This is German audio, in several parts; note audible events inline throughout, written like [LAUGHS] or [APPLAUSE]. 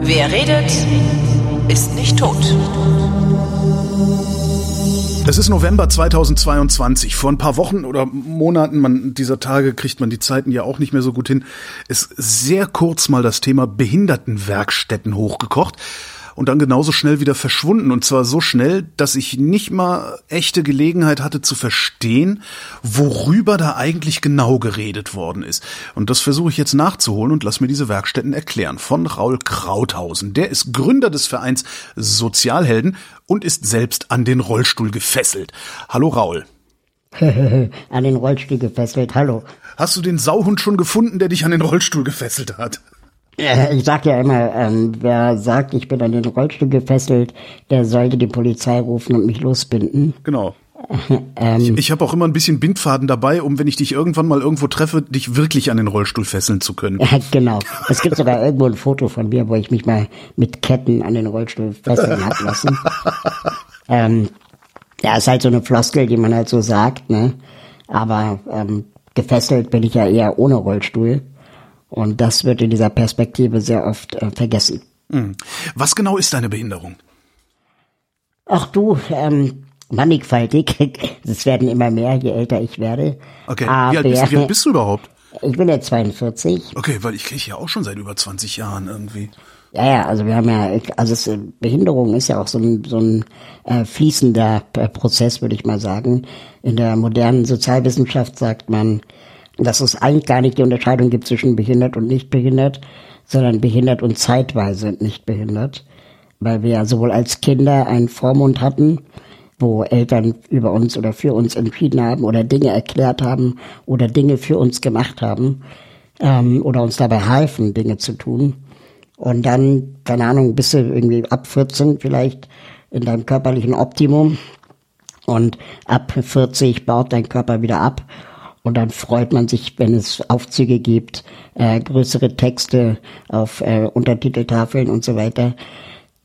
Wer redet, ist nicht tot. Es ist November 2022. Vor ein paar Wochen oder Monaten, man, dieser Tage kriegt man die Zeiten ja auch nicht mehr so gut hin, ist sehr kurz mal das Thema Behindertenwerkstätten hochgekocht und dann genauso schnell wieder verschwunden. Und zwar so schnell, dass ich nicht mal echte Gelegenheit hatte zu verstehen, worüber da eigentlich genau geredet worden ist. Und das versuche ich jetzt nachzuholen und lass mir diese Werkstätten erklären. Von Raul Krauthausen. Der ist Gründer des Vereins Sozialhelden und ist selbst an den Rollstuhl gefesselt. Hallo Raul. [LAUGHS] an den Rollstuhl gefesselt, hallo. Hast du den Sauhund schon gefunden, der dich an den Rollstuhl gefesselt hat? Ich sag ja immer, ähm, wer sagt, ich bin an den Rollstuhl gefesselt, der sollte die Polizei rufen und mich losbinden. Genau. [LAUGHS] ähm, ich ich habe auch immer ein bisschen Bindfaden dabei, um, wenn ich dich irgendwann mal irgendwo treffe, dich wirklich an den Rollstuhl fesseln zu können. Genau. Es gibt sogar irgendwo ein Foto von mir, wo ich mich mal mit Ketten an den Rollstuhl fesseln hab lassen. [LAUGHS] ähm, ja, ist halt so eine Floskel, die man halt so sagt, ne? Aber ähm, gefesselt bin ich ja eher ohne Rollstuhl. Und das wird in dieser Perspektive sehr oft äh, vergessen. Hm. Was genau ist deine Behinderung? Ach du, ähm, mannigfaltig. [LAUGHS] Es werden immer mehr, je älter ich werde. Okay, Aber, wie, alt bist, wie alt bist du überhaupt? Ich bin ja 42. Okay, weil ich kriege ja auch schon seit über 20 Jahren irgendwie. Ja, ja, also wir haben ja, also es, Behinderung ist ja auch so ein, so ein äh, fließender äh, Prozess, würde ich mal sagen. In der modernen Sozialwissenschaft sagt man, dass es eigentlich gar nicht die Unterscheidung gibt zwischen behindert und nicht behindert, sondern behindert und zeitweise nicht behindert, weil wir ja sowohl als Kinder einen Vormund hatten, wo Eltern über uns oder für uns entschieden haben oder Dinge erklärt haben oder Dinge für uns gemacht haben ähm, oder uns dabei halfen, Dinge zu tun. Und dann, keine Ahnung, bist du irgendwie ab 14 vielleicht in deinem körperlichen Optimum und ab 40 baut dein Körper wieder ab und dann freut man sich, wenn es Aufzüge gibt, äh, größere Texte auf äh, Untertiteltafeln und so weiter,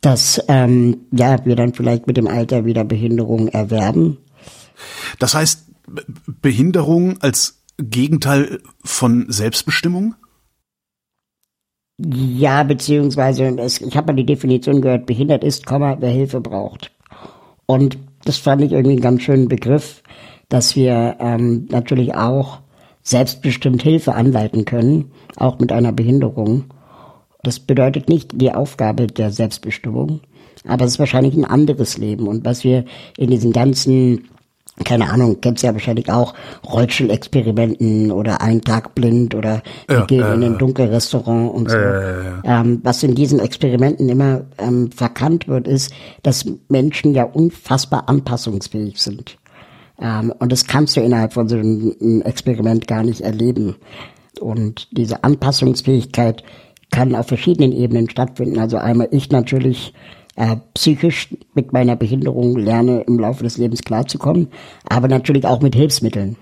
dass ähm, ja wir dann vielleicht mit dem Alter wieder Behinderung erwerben. Das heißt, Behinderung als Gegenteil von Selbstbestimmung? Ja, beziehungsweise es, ich habe mal die Definition gehört, behindert ist, Komma, wer Hilfe braucht. Und das fand ich irgendwie einen ganz schönen Begriff, dass wir ähm, natürlich auch selbstbestimmt Hilfe anleiten können, auch mit einer Behinderung. Das bedeutet nicht die Aufgabe der Selbstbestimmung, aber es ist wahrscheinlich ein anderes Leben. Und was wir in diesen ganzen, keine Ahnung, du ja wahrscheinlich auch, Rollstuhl-Experimenten oder ein Tag blind oder wir ja, gehen äh, in ein Dunkelrestaurant und so. Äh, ähm, was in diesen Experimenten immer ähm, verkannt wird, ist, dass Menschen ja unfassbar anpassungsfähig sind. Ähm, und das kannst du innerhalb von so einem Experiment gar nicht erleben. Und diese Anpassungsfähigkeit kann auf verschiedenen Ebenen stattfinden. Also einmal ich natürlich äh, psychisch mit meiner Behinderung lerne im Laufe des Lebens klarzukommen, aber natürlich auch mit Hilfsmitteln.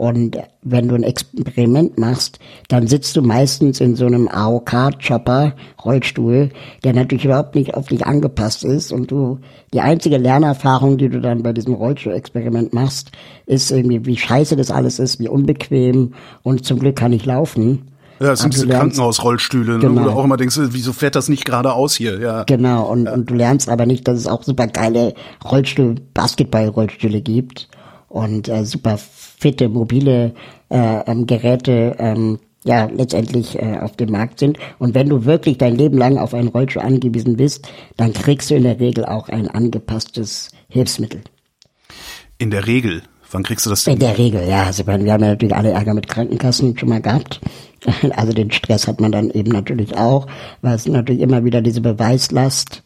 Und wenn du ein Experiment machst, dann sitzt du meistens in so einem AOK-Chopper, Rollstuhl, der natürlich überhaupt nicht auf dich angepasst ist. Und du, die einzige Lernerfahrung, die du dann bei diesem Rollstuhl-Experiment machst, ist irgendwie, wie scheiße das alles ist, wie unbequem und zum Glück kann ich laufen. Ja, das sind diese Krankenhausrollstühle, ne? genau. wo du auch immer denkst, wieso fährt das nicht geradeaus hier? Ja. Genau, und, ja. und du lernst aber nicht, dass es auch super geile Rollstuhl, Basketball-Rollstühle gibt und äh, super fitte, mobile äh, ähm, Geräte ähm, ja letztendlich äh, auf dem Markt sind. Und wenn du wirklich dein Leben lang auf einen Rollstuhl angewiesen bist, dann kriegst du in der Regel auch ein angepasstes Hilfsmittel. In der Regel? Wann kriegst du das denn? In der Regel, ja. Also wir haben ja natürlich alle Ärger mit Krankenkassen schon mal gehabt. [LAUGHS] Also den Stress hat man dann eben natürlich auch, weil es natürlich immer wieder diese Beweislast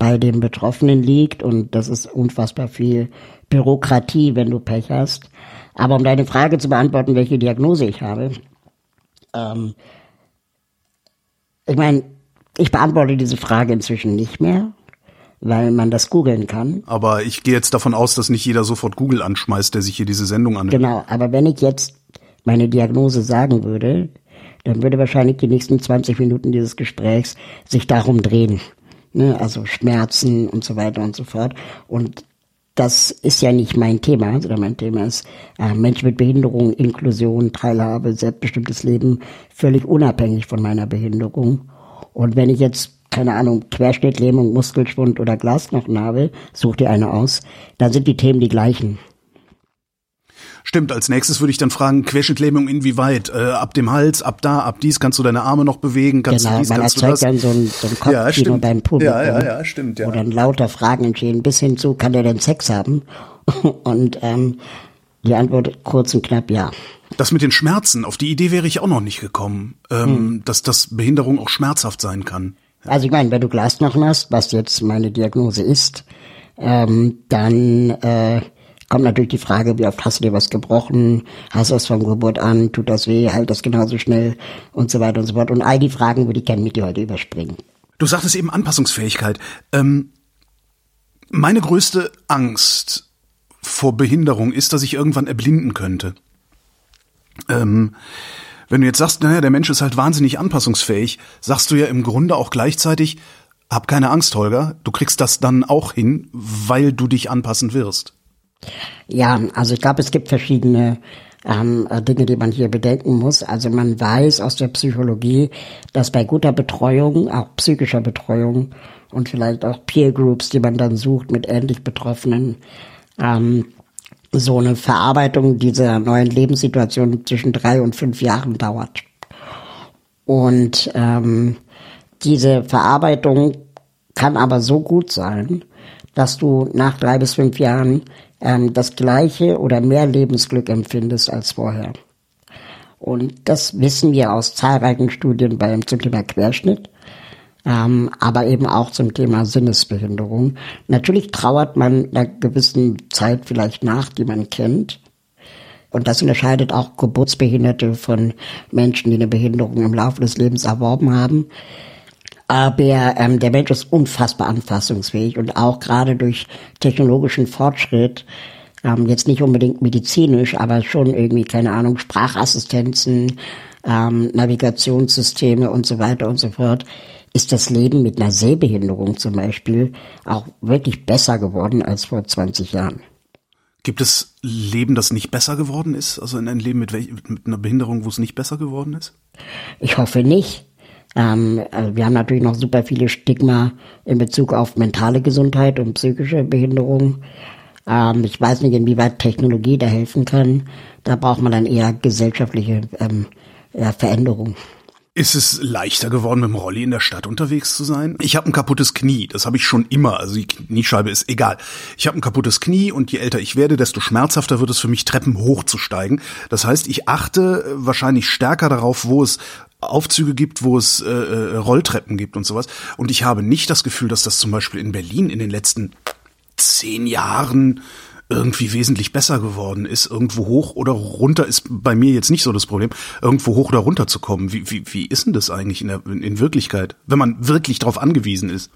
bei dem Betroffenen liegt und das ist unfassbar viel Bürokratie, wenn du Pech hast. Aber um deine Frage zu beantworten, welche Diagnose ich habe, ähm, ich meine, ich beantworte diese Frage inzwischen nicht mehr, weil man das googeln kann. Aber ich gehe jetzt davon aus, dass nicht jeder sofort Google anschmeißt, der sich hier diese Sendung annimmt. Genau, aber wenn ich jetzt meine Diagnose sagen würde, dann würde wahrscheinlich die nächsten 20 Minuten dieses Gesprächs sich darum drehen. Ne? Also Schmerzen und so weiter und so fort. Und das ist ja nicht mein Thema, sondern mein Thema ist äh, Menschen mit Behinderung, Inklusion, Teilhabe, selbstbestimmtes Leben, völlig unabhängig von meiner Behinderung. Und wenn ich jetzt, keine Ahnung, Querschnittlähmung, Muskelschwund oder Glasknochen habe, such dir eine aus, dann sind die Themen die gleichen. Stimmt, als nächstes würde ich dann fragen, Querschnittlähmung inwieweit? Äh, ab dem Hals, ab da, ab dies, kannst du deine Arme noch bewegen? Kannst genau, du dies, man kannst erzeugt du dann das? so ein, so ein Kopfkino Ja, beim Publikum. Ja, ja, ja, stimmt, ja. Wo dann lauter Fragen entstehen, bis hin zu, kann der denn Sex haben? [LAUGHS] Und ähm, die Antwort kurz und knapp, ja. Das mit den Schmerzen, auf die Idee wäre ich auch noch nicht gekommen, ähm, Hm. dass das Behinderung auch schmerzhaft sein kann. Also ich meine, wenn du Glasknochen hast, was jetzt meine Diagnose ist, ähm, dann äh, kommt natürlich die Frage, wie oft hast du dir was gebrochen, hast du es von Geburt an, tut das weh, halt das genauso schnell und so weiter und so fort. Und all die Fragen würde ich gerne mit dir heute überspringen. Du sagtest eben Anpassungsfähigkeit. Ähm, meine größte Angst vor Behinderung ist, dass ich irgendwann erblinden könnte. Ähm, wenn du jetzt sagst, naja, der Mensch ist halt wahnsinnig anpassungsfähig, sagst du ja im Grunde auch gleichzeitig, hab keine Angst, Holger, du kriegst das dann auch hin, weil du dich anpassen wirst. Ja, also ich glaube, es gibt verschiedene ähm, äh, Dinge, die man hier bedenken muss. Also man weiß aus der Psychologie, dass bei guter Betreuung, auch psychischer Betreuung und vielleicht auch Peer Groups, die man dann sucht mit ähnlich Betroffenen, ähm, so eine Verarbeitung dieser neuen Lebenssituation zwischen drei und fünf Jahren dauert. Und ähm, diese Verarbeitung kann aber so gut sein, dass du nach drei bis fünf Jahren ähm, das gleiche oder mehr Lebensglück empfindest als vorher. Und das wissen wir aus zahlreichen Studien beim zum Thema Querschnitt, ähm, aber eben auch zum Thema Sinnesbehinderung. Natürlich trauert man einer gewissen Zeit vielleicht nach, die man kennt. Und das unterscheidet auch Geburtsbehinderte von Menschen, die eine Behinderung im Laufe des Lebens erworben haben. Aber ähm, der Mensch ist unfassbar anpassungsfähig und auch gerade durch technologischen Fortschritt, ähm, jetzt nicht unbedingt medizinisch, aber schon irgendwie, keine Ahnung, Sprachassistenzen, ähm, Navigationssysteme und so weiter und so fort, ist das Leben mit einer Sehbehinderung zum Beispiel auch wirklich besser geworden als vor 20 Jahren. Gibt es Leben, das nicht besser geworden ist? Also in ein Leben mit, welch, mit einer Behinderung, wo es nicht besser geworden ist? Ich hoffe nicht. Ähm, also wir haben natürlich noch super viele Stigma in Bezug auf mentale Gesundheit und psychische Behinderung. Ähm, ich weiß nicht, inwieweit Technologie da helfen kann. Da braucht man dann eher gesellschaftliche ähm, ja, Veränderung. Ist es leichter geworden, mit dem Rolli in der Stadt unterwegs zu sein? Ich habe ein kaputtes Knie, das habe ich schon immer. Also die Kniescheibe ist egal. Ich habe ein kaputtes Knie und je älter ich werde, desto schmerzhafter wird es für mich, Treppen hochzusteigen. Das heißt, ich achte wahrscheinlich stärker darauf, wo es Aufzüge gibt, wo es äh, äh, Rolltreppen gibt und sowas. Und ich habe nicht das Gefühl, dass das zum Beispiel in Berlin in den letzten zehn Jahren irgendwie wesentlich besser geworden ist. Irgendwo hoch oder runter ist bei mir jetzt nicht so das Problem, irgendwo hoch oder runter zu kommen. Wie, wie, wie ist denn das eigentlich in, der, in, Wirklichkeit, wenn man wirklich darauf angewiesen ist?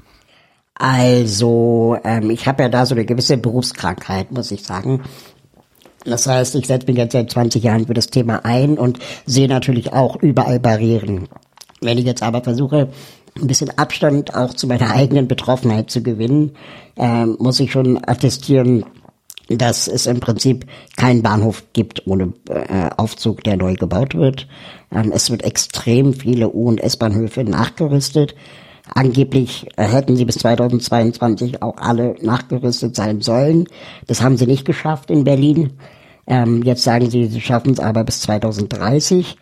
Also, ähm, ich habe ja da so eine gewisse Berufskrankheit, muss ich sagen. Das heißt, ich setze mich jetzt seit 20 Jahren für das Thema ein und sehe natürlich auch überall Barrieren. Wenn ich jetzt aber versuche, ein bisschen Abstand auch zu meiner eigenen Betroffenheit zu gewinnen, ähm, muss ich schon attestieren, dass es im Prinzip keinen Bahnhof gibt ohne äh, Aufzug, der neu gebaut wird. Ähm, es wird extrem viele U- und S-Bahnhöfe nachgerüstet. Angeblich äh, hätten sie bis 2022 auch alle nachgerüstet sein sollen. Das haben sie nicht geschafft in Berlin. Ähm, jetzt sagen sie, sie schaffen es aber bis 2030.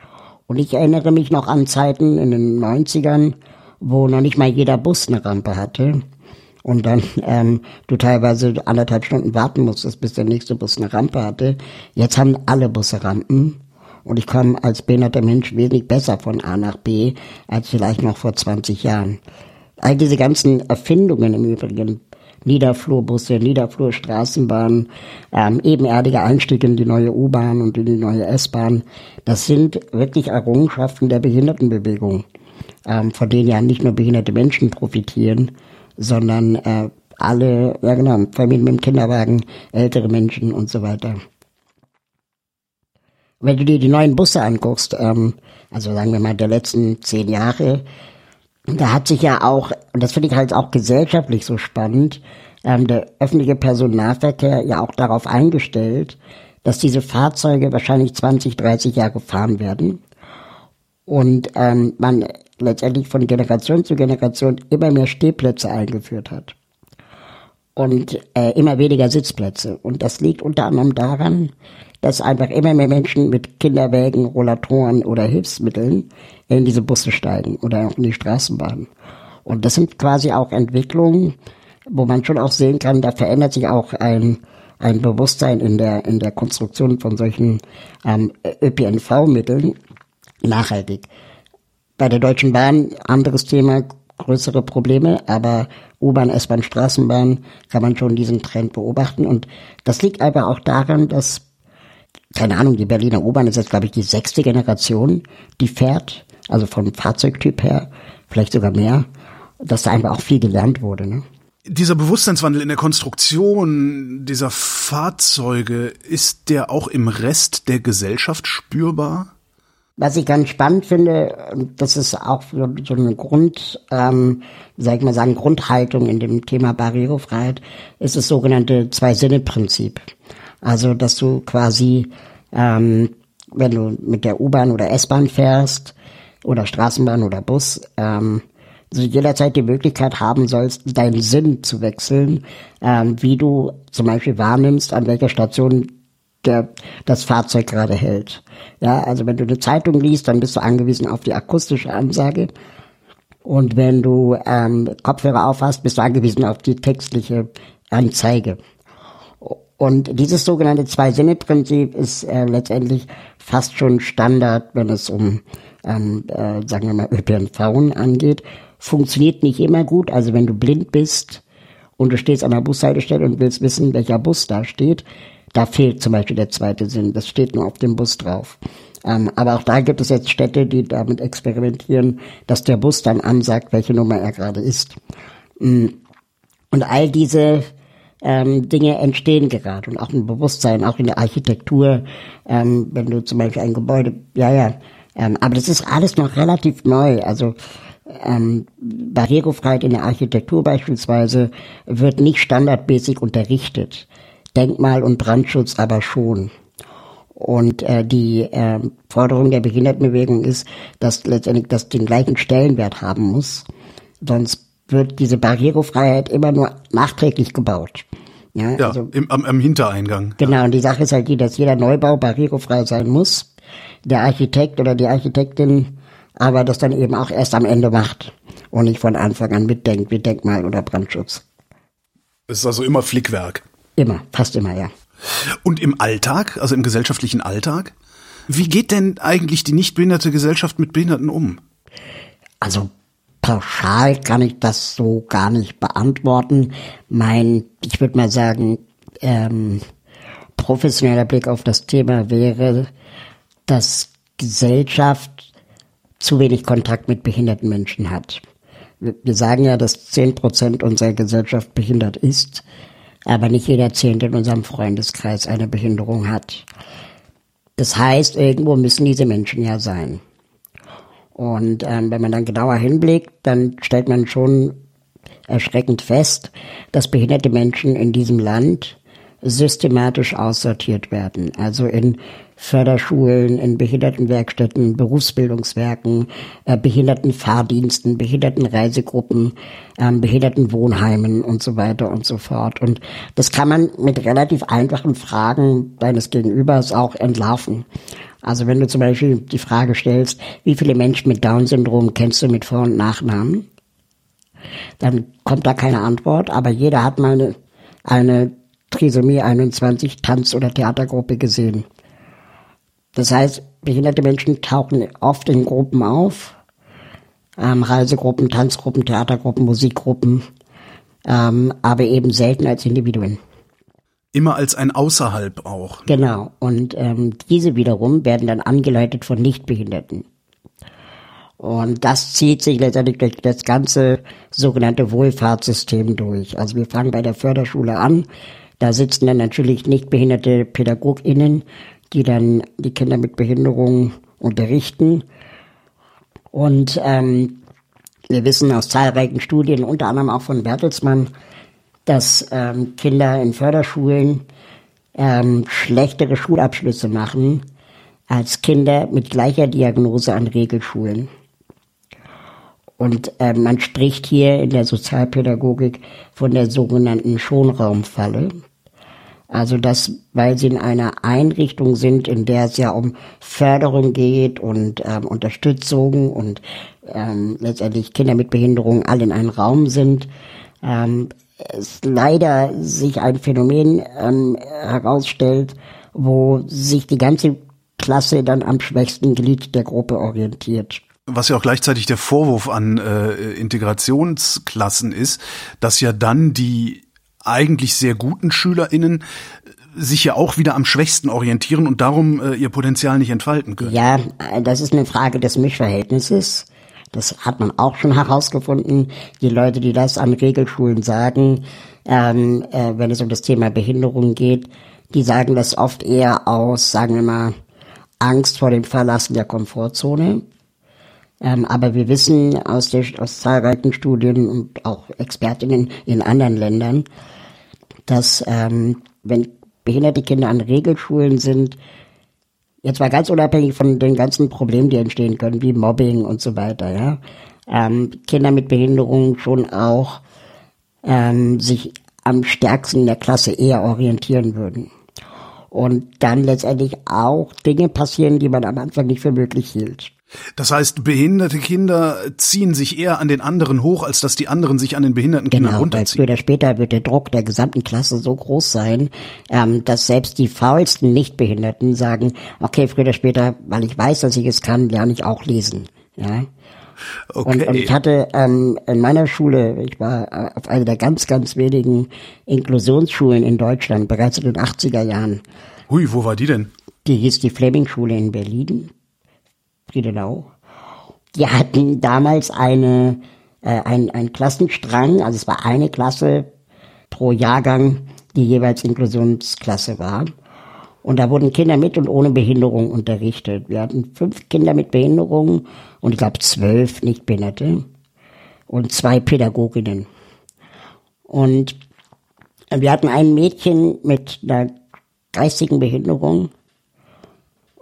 Und ich erinnere mich noch an Zeiten in den 90ern, wo noch nicht mal jeder Bus eine Rampe hatte. Und dann ähm, du teilweise anderthalb Stunden warten musstest, bis der nächste Bus eine Rampe hatte. Jetzt haben alle Busse Rampen. Und ich komme als behinderter Mensch wesentlich besser von A nach B als vielleicht noch vor 20 Jahren. All diese ganzen Erfindungen im Übrigen, Niederflurbusse, Niederflurstraßenbahn, ähm, ebenerdige Einstieg in die neue U-Bahn und in die neue S-Bahn, das sind wirklich Errungenschaften der Behindertenbewegung, ähm, von denen ja nicht nur behinderte Menschen profitieren, sondern äh, alle, ja genau, Familien mit dem Kinderwagen, ältere Menschen und so weiter. Wenn du dir die neuen Busse anguckst, ähm, also sagen wir mal der letzten zehn Jahre, da hat sich ja auch, und das finde ich halt auch gesellschaftlich so spannend, ähm, der öffentliche Personennahverkehr ja auch darauf eingestellt, dass diese Fahrzeuge wahrscheinlich 20, 30 Jahre fahren werden und ähm, man letztendlich von Generation zu Generation immer mehr Stehplätze eingeführt hat und äh, immer weniger Sitzplätze. Und das liegt unter anderem daran, dass einfach immer mehr Menschen mit Kinderwägen, Rollatoren oder Hilfsmitteln in diese Busse steigen oder auch in die Straßenbahn. Und das sind quasi auch Entwicklungen, wo man schon auch sehen kann, da verändert sich auch ein, ein Bewusstsein in der, in der Konstruktion von solchen ähm, ÖPNV-Mitteln nachhaltig. Bei der Deutschen Bahn anderes Thema, größere Probleme, aber U-Bahn, S-Bahn, Straßenbahn kann man schon diesen Trend beobachten. Und das liegt aber auch daran, dass, keine Ahnung, die Berliner U-Bahn ist jetzt, glaube ich, die sechste Generation, die fährt, also vom Fahrzeugtyp her, vielleicht sogar mehr, dass da einfach auch viel gelernt wurde. Ne? Dieser Bewusstseinswandel in der Konstruktion dieser Fahrzeuge, ist der auch im Rest der Gesellschaft spürbar? Was ich ganz spannend finde, das ist auch so, eine Grund, ähm, sag ich mal sagen, Grundhaltung in dem Thema Barrierefreiheit, ist das sogenannte Zwei-Sinne-Prinzip. Also, dass du quasi, ähm, wenn du mit der U-Bahn oder S-Bahn fährst oder Straßenbahn oder Bus, ähm, also jederzeit die Möglichkeit haben sollst, deinen Sinn zu wechseln, ähm, wie du zum Beispiel wahrnimmst, an welcher Station der das Fahrzeug gerade hält. Ja, also wenn du eine Zeitung liest, dann bist du angewiesen auf die akustische Ansage. Und wenn du ähm, Kopfhörer aufhast, bist du angewiesen auf die textliche Anzeige. Und dieses sogenannte Zwei-Sinne-Prinzip ist äh, letztendlich fast schon Standard, wenn es um, ähm, äh, sagen wir mal, ÖPNV angeht. Funktioniert nicht immer gut. Also wenn du blind bist und du stehst an der Bushaltestelle und willst wissen, welcher Bus da steht, da fehlt zum Beispiel der zweite Sinn. Das steht nur auf dem Bus drauf. Ähm, aber auch da gibt es jetzt Städte, die damit experimentieren, dass der Bus dann ansagt, welche Nummer er gerade ist. Mm. Und all diese ähm, Dinge entstehen gerade und auch ein Bewusstsein, auch in der Architektur, ähm, wenn du zum Beispiel ein Gebäude, ja, ja, ähm, aber das ist alles noch relativ neu. Also ähm, Barrierefreiheit in der Architektur beispielsweise wird nicht standardmäßig unterrichtet. Denkmal- und Brandschutz aber schon. Und äh, die äh, Forderung der Behindertenbewegung ist, dass letztendlich das den gleichen Stellenwert haben muss. Sonst wird diese Barrierefreiheit immer nur nachträglich gebaut. Ja, ja also, im, am, am Hintereingang. Genau, ja. und die Sache ist halt die, dass jeder Neubau barrierefrei sein muss. Der Architekt oder die Architektin aber das dann eben auch erst am Ende macht und nicht von Anfang an mitdenkt wie Denkmal oder Brandschutz. Es ist also immer Flickwerk. Immer, fast immer, ja. Und im Alltag, also im gesellschaftlichen Alltag? Wie geht denn eigentlich die nicht behinderte Gesellschaft mit Behinderten um? Also pauschal kann ich das so gar nicht beantworten. Mein, ich würde mal sagen, ähm, professioneller Blick auf das Thema wäre, dass Gesellschaft zu wenig Kontakt mit behinderten Menschen hat. Wir sagen ja, dass zehn Prozent unserer Gesellschaft behindert ist aber nicht jeder Zehnte in unserem Freundeskreis eine Behinderung hat. Das heißt, irgendwo müssen diese Menschen ja sein. Und ähm, wenn man dann genauer hinblickt, dann stellt man schon erschreckend fest, dass behinderte Menschen in diesem Land systematisch aussortiert werden. Also in Förderschulen, in Behindertenwerkstätten, Berufsbildungswerken, äh, Behindertenfahrdiensten, Behindertenreisegruppen, äh, Behindertenwohnheimen und so weiter und so fort. Und das kann man mit relativ einfachen Fragen deines Gegenübers auch entlarven. Also wenn du zum Beispiel die Frage stellst, wie viele Menschen mit Down-Syndrom kennst du mit Vor- und Nachnamen? Dann kommt da keine Antwort, aber jeder hat mal eine, eine Trisomie 21 Tanz- oder Theatergruppe gesehen. Das heißt, behinderte Menschen tauchen oft in Gruppen auf, ähm, Reisegruppen, Tanzgruppen, Theatergruppen, Musikgruppen, ähm, aber eben selten als Individuen. Immer als ein Außerhalb auch. Genau. Und ähm, diese wiederum werden dann angeleitet von Nichtbehinderten. Und das zieht sich letztendlich durch das ganze sogenannte Wohlfahrtssystem durch. Also wir fangen bei der Förderschule an. Da sitzen dann natürlich nicht behinderte PädagogInnen, die dann die Kinder mit Behinderung unterrichten. Und ähm, wir wissen aus zahlreichen Studien, unter anderem auch von Bertelsmann, dass ähm, Kinder in Förderschulen ähm, schlechtere Schulabschlüsse machen als Kinder mit gleicher Diagnose an Regelschulen. Und äh, man spricht hier in der Sozialpädagogik von der sogenannten Schonraumfalle. Also dass, weil sie in einer Einrichtung sind, in der es ja um Förderung geht und ähm, Unterstützung und ähm, letztendlich Kinder mit Behinderung alle in einem Raum sind, ähm, es leider sich ein Phänomen ähm, herausstellt, wo sich die ganze Klasse dann am schwächsten Glied der Gruppe orientiert. Was ja auch gleichzeitig der Vorwurf an äh, Integrationsklassen ist, dass ja dann die eigentlich sehr guten SchülerInnen sich ja auch wieder am schwächsten orientieren und darum äh, ihr Potenzial nicht entfalten können. Ja, das ist eine Frage des Mischverhältnisses. Das hat man auch schon [LAUGHS] herausgefunden. Die Leute, die das an Regelschulen sagen, ähm, äh, wenn es um das Thema Behinderung geht, die sagen das oft eher aus, sagen wir mal, Angst vor dem Verlassen der Komfortzone. Ähm, aber wir wissen aus, der, aus zahlreichen Studien und auch Expertinnen in anderen Ländern, dass ähm, wenn behinderte Kinder an Regelschulen sind, Jetzt mal ganz unabhängig von den ganzen Problemen, die entstehen können, wie Mobbing und so weiter, ja. Ähm, Kinder mit Behinderung schon auch ähm, sich am stärksten in der Klasse eher orientieren würden. Und dann letztendlich auch Dinge passieren, die man am Anfang nicht für möglich hielt. Das heißt, behinderte Kinder ziehen sich eher an den anderen hoch, als dass die anderen sich an den behinderten genau, Kindern runterziehen. Früher oder später wird der Druck der gesamten Klasse so groß sein, ähm, dass selbst die faulsten Nichtbehinderten sagen, okay, früher oder später, weil ich weiß, dass ich es kann, lerne ich auch lesen. Ja. Okay. Und, und ich hatte ähm, in meiner Schule, ich war äh, auf einer der ganz, ganz wenigen Inklusionsschulen in Deutschland, bereits in den 80er Jahren. Hui, wo war die denn? Die hieß die Fleming-Schule in Berlin. Friedenau. Die hatten damals eine, äh, ein, ein Klassenstrang, also es war eine Klasse pro Jahrgang, die jeweils Inklusionsklasse war. Und da wurden Kinder mit und ohne Behinderung unterrichtet. Wir hatten fünf Kinder mit Behinderung und ich glaube zwölf Nichtbehinderte und zwei Pädagoginnen. Und wir hatten ein Mädchen mit einer geistigen Behinderung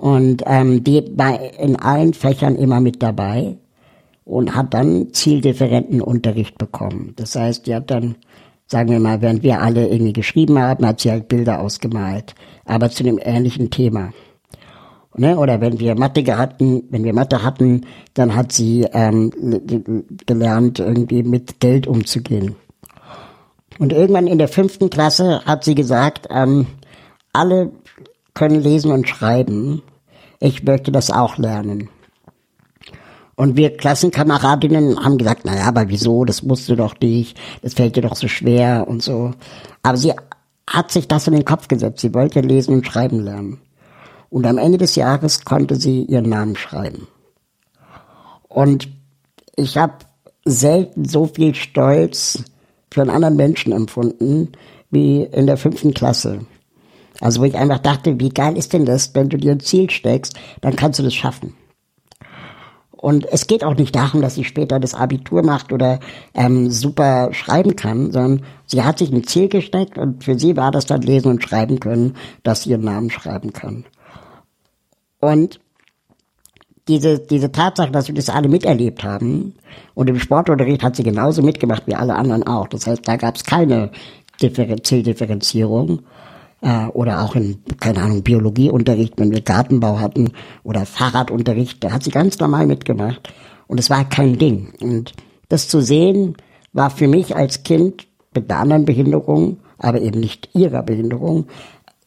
und ähm, die war in allen Fächern immer mit dabei und hat dann zieldifferenten Unterricht bekommen. Das heißt, die hat dann, sagen wir mal, während wir alle irgendwie geschrieben haben, hat sie halt Bilder ausgemalt, aber zu einem ähnlichen Thema. Ne? Oder wenn wir Mathe hatten, wenn wir Mathe hatten, dann hat sie ähm, gelernt, irgendwie mit Geld umzugehen. Und irgendwann in der fünften Klasse hat sie gesagt, ähm, alle können lesen und schreiben ich möchte das auch lernen. Und wir Klassenkameradinnen haben gesagt, naja, aber wieso, das musst du doch nicht, das fällt dir doch so schwer und so. Aber sie hat sich das in den Kopf gesetzt, sie wollte lesen und schreiben lernen. Und am Ende des Jahres konnte sie ihren Namen schreiben. Und ich habe selten so viel Stolz für einen anderen Menschen empfunden wie in der fünften Klasse. Also wo ich einfach dachte, wie geil ist denn das, wenn du dir ein Ziel steckst, dann kannst du das schaffen. Und es geht auch nicht darum, dass sie später das Abitur macht oder ähm, super schreiben kann, sondern sie hat sich ein Ziel gesteckt und für sie war das dann lesen und schreiben können, dass sie ihren Namen schreiben kann. Und diese, diese Tatsache, dass wir das alle miterlebt haben, und im Sportunterricht hat sie genauso mitgemacht wie alle anderen auch. Das heißt, da gab es keine Differen Zieldifferenzierung äh, oder auch in, keine Ahnung, Biologieunterricht, wenn wir Gartenbau hatten oder Fahrradunterricht, da hat sie ganz normal mitgemacht und es war kein Ding. Und das zu sehen, war für mich als Kind mit einer anderen Behinderung, aber eben nicht ihrer Behinderung,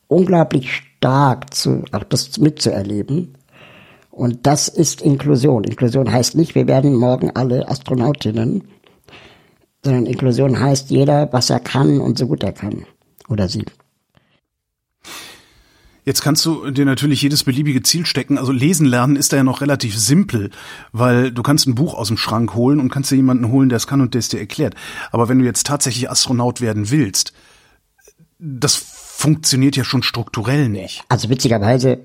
unglaublich stark zu, auch das mitzuerleben. Und das ist Inklusion. Inklusion heißt nicht, wir werden morgen alle Astronautinnen, sondern Inklusion heißt jeder, was er kann und so gut er kann. Oder sie. Jetzt kannst du dir natürlich jedes beliebige Ziel stecken. Also lesen lernen ist da ja noch relativ simpel, weil du kannst ein Buch aus dem Schrank holen und kannst dir jemanden holen, der es kann und der es dir erklärt. Aber wenn du jetzt tatsächlich Astronaut werden willst, das funktioniert ja schon strukturell nicht. Also witzigerweise